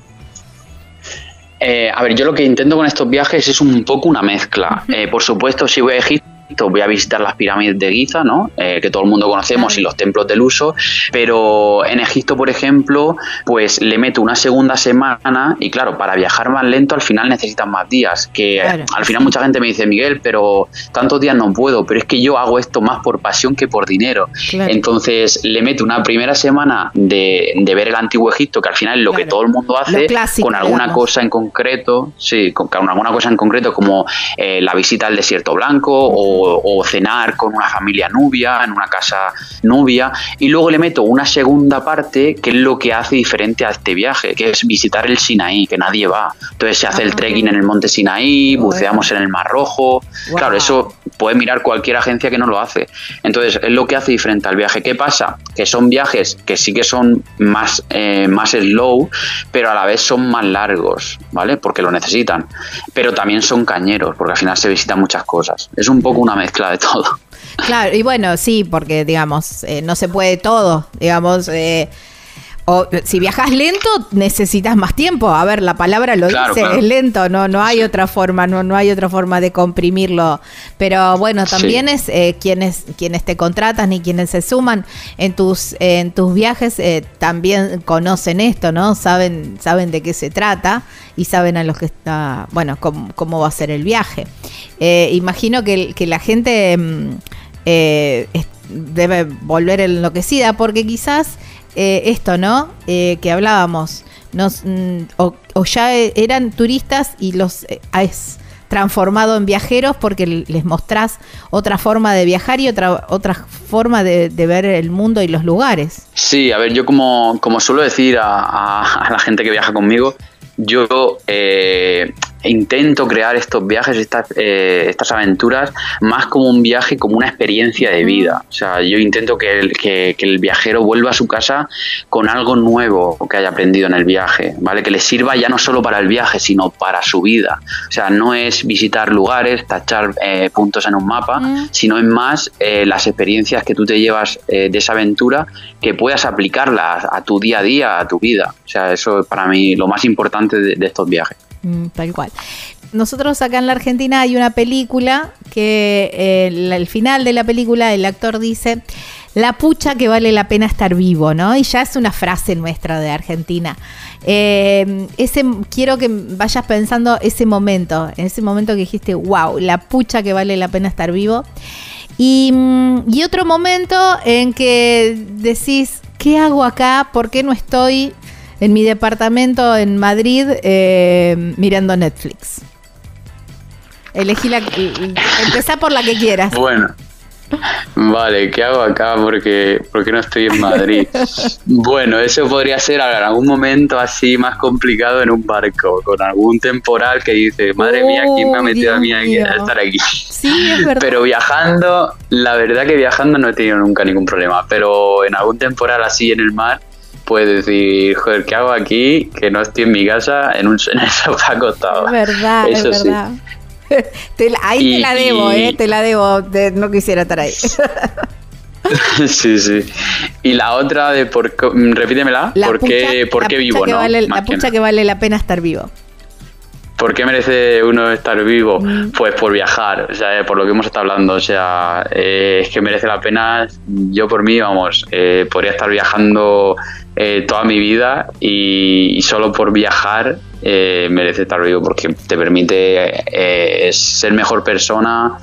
Eh, a ver, yo lo que intento con estos viajes es un poco una mezcla. Eh, por supuesto, si voy a Egipto, voy a visitar las pirámides de Giza, ¿no? Eh, que todo el mundo conocemos, y los templos del uso, pero en Egipto, por ejemplo, pues le meto una segunda semana y claro, para viajar más lento al final necesitas más días, que Claro. al final mucha gente me dice, Miguel, pero tantos días no puedo, pero es que yo hago esto más por pasión que por dinero. Claro. Entonces le meto una primera semana de, de ver el antiguo Egipto, que al final es lo que todo el mundo hace, clásico, con alguna digamos. cosa en concreto, sí, con, con alguna cosa en concreto como eh, la visita al desierto blanco o, o cenar con una familia nubia en una casa nubia y luego le meto una segunda parte que es lo que hace diferente a este viaje, que es visitar el Sinaí, que nadie va. Entonces se hace el Ah. trekking en el monte Sinaí, buceamos en el Mar Rojo. Wow. Claro, eso puede mirar cualquier agencia que no lo hace. Entonces, es lo que hace diferente al viaje. ¿Qué pasa? Que son viajes que sí que son más, eh, más slow, pero a la vez son más largos, ¿vale? Porque lo necesitan. Pero también son cañeros, porque al final se visitan muchas cosas. Es un poco una mezcla de todo. Claro, y bueno, sí, porque digamos, eh, no se puede todo, digamos, eh, o si viajas lento necesitas más tiempo. A ver, la palabra lo Claro, dice, claro. es lento, no, no hay otra forma, no, no hay otra forma de comprimirlo. Pero bueno, también Sí. es eh, quienes, quienes te contratan y quienes se suman en tus, en tus viajes eh, también conocen esto, ¿no? Saben, saben de qué se trata y saben a los que está, bueno, cómo, cómo va a ser el viaje. Eh, imagino que, que la gente mm, eh, debe volver enloquecida porque quizás eh, esto, ¿no? Eh, que hablábamos, mm, o, ya e- eran turistas y los eh, es- transformado en viajeros porque les mostrás otra forma de viajar y otra, otra forma de, ver el mundo y los lugares. Sí, a ver, yo como, como suelo decir a, a la gente que viaja conmigo, yo eh, intento crear estos viajes, estas, eh, estas aventuras, más como un viaje, como una experiencia de vida. O sea, yo intento que el, que, el viajero vuelva a su casa con algo nuevo que haya aprendido en el viaje, ¿vale? Que le sirva ya no solo para el viaje, sino para su vida. O sea, no es visitar lugares, tachar eh, puntos en un mapa, sino es más eh, las experiencias que tú te llevas de esa aventura que puedas aplicarlas a tu día a día, a tu vida. O sea, eso es para mí lo más importante de estos viajes. Mm, tal cual. Nosotros acá en la Argentina hay una película que eh, el, final de la película el actor dice la pucha que vale la pena estar vivo, ¿no? Y ya es una frase nuestra de Argentina. Eh, ese, quiero que vayas pensando ese momento, en ese momento que dijiste, wow, la pucha que vale la pena estar vivo. Y, mm, y otro momento en que decís, ¿qué hago acá? ¿Por qué no estoy en mi departamento en Madrid eh, mirando Netflix. Elegí la. Empezá por la que quieras. Bueno. Vale, ¿qué hago acá? Porque, porque no estoy en Madrid. bueno, eso podría ser en algún momento así más complicado en un barco, con algún temporal que dice, madre mía, ¿quién me ha metido a mí a estar aquí? Sí, es verdad. Pero viajando, la verdad que viajando no he tenido nunca ningún problema, pero en algún temporal así en el mar, puedes decir, joder, ¿qué hago aquí? Que no estoy en mi casa en, un, [LAUGHS] en el sofá acostado. Es verdad, Eso es verdad. [LAUGHS] ahí te la debo, ¿eh? Te la debo. no quisiera estar ahí. [LAUGHS] sí, sí. Y la otra de por repítemela, ¿por, qué, ¿por qué vivo? ¿no? la pucha que vale la pena estar vivo. ¿Por qué merece uno estar vivo? Mm. Pues por viajar, o sea, por lo que hemos estado hablando, o sea, eh, es que merece la pena, yo por mí, vamos, eh, podría estar viajando eh, toda mi vida y, solo por viajar merece estar vivo porque te permite ser mejor persona,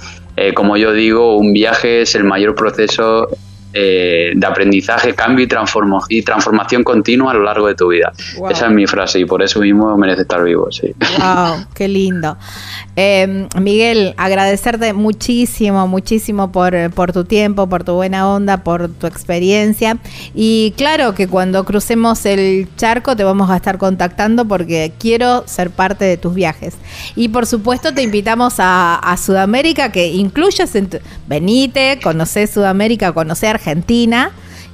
como yo digo, un viaje es el mayor proceso eh, de aprendizaje, cambio y, y, transformación continua a lo largo de tu vida. Esa es mi frase y por eso mismo merece estar vivo. Sí. ¡Wow! [LAUGHS] ¡Qué lindo! Eh, Miguel, agradecerte muchísimo, muchísimo por, por, tu tiempo, por tu buena onda, por tu experiencia. Y claro que cuando crucemos el charco te vamos a estar contactando porque quiero ser parte de tus viajes. Y por supuesto te invitamos a, Sudamérica, que incluyas en tu, venite, conocer Sudamérica, conocer Argentina.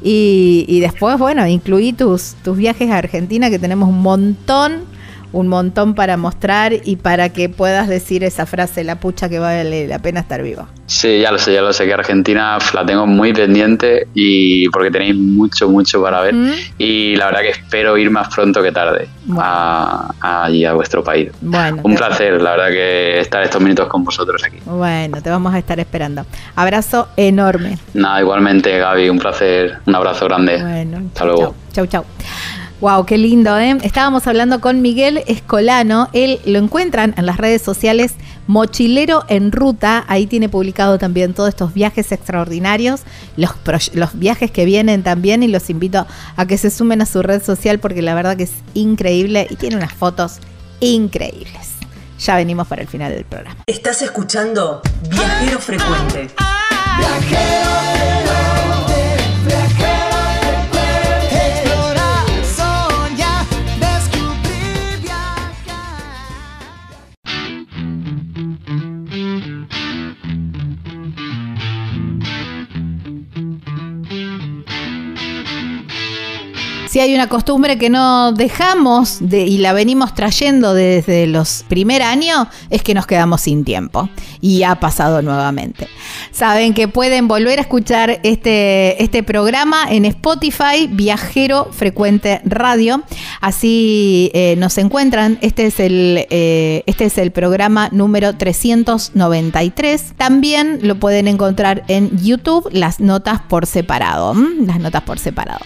Y, y después, bueno, incluí tus, tus viajes a Argentina, que tenemos un montón un montón para mostrar y para que puedas decir esa frase, la pucha que vale la pena estar vivo. Sí, ya lo sé, ya lo sé, que Argentina la tengo muy pendiente y porque tenéis mucho, mucho para ver y la verdad que espero ir más pronto que tarde a, allí a vuestro país. Bueno, Un placer, la verdad que estar estos minutos con vosotros aquí. Bueno, te vamos a estar esperando. Abrazo enorme. Nada, igualmente Gaby, un placer, un abrazo grande. Bueno, hasta luego. Chau, chau. Wow, qué lindo, ¿eh? Estábamos hablando con Miguel Escolano. Él lo encuentran en las redes sociales Mochilero en Ruta. Ahí tiene publicado también todos estos viajes extraordinarios, los, los viajes que vienen también. Y los invito a que se sumen a su red social porque la verdad que es increíble y tiene unas fotos increíbles. Ya venimos para el final del programa. Estás escuchando Viajero Frecuente. Viajero si hay una costumbre que no dejamos de, y la venimos trayendo desde los primer años, es que nos quedamos sin tiempo. Y ha pasado nuevamente. Saben que pueden volver a escuchar este, este programa en Spotify, Viajero Frecuente Radio. Así eh, nos encuentran. Este es, el, eh, este es el programa número 393. También lo pueden encontrar en YouTube, las notas por separado. Las notas por separado.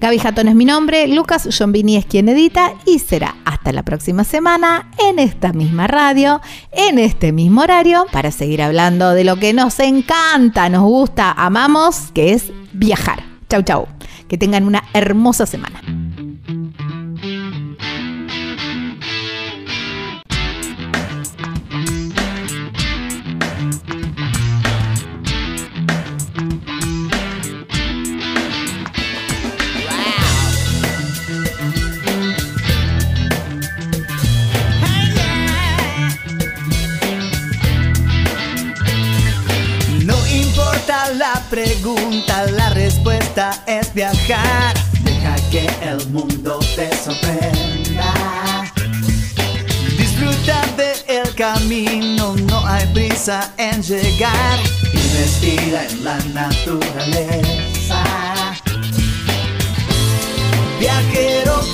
Gaby Jatón es mi nombre, Lucas Jombini es quien edita y será hasta la próxima semana en esta misma radio, en este mismo horario, para seguir hablando de lo que nos encanta, nos gusta, amamos, que es viajar. Chau, chau. Que tengan una hermosa semana. Pregunta, la respuesta es viajar. Deja que el mundo te sorprenda. Disfruta del camino, no hay prisa en llegar. Y respira en la naturaleza. Viajero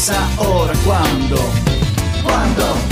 Viajar. Si no es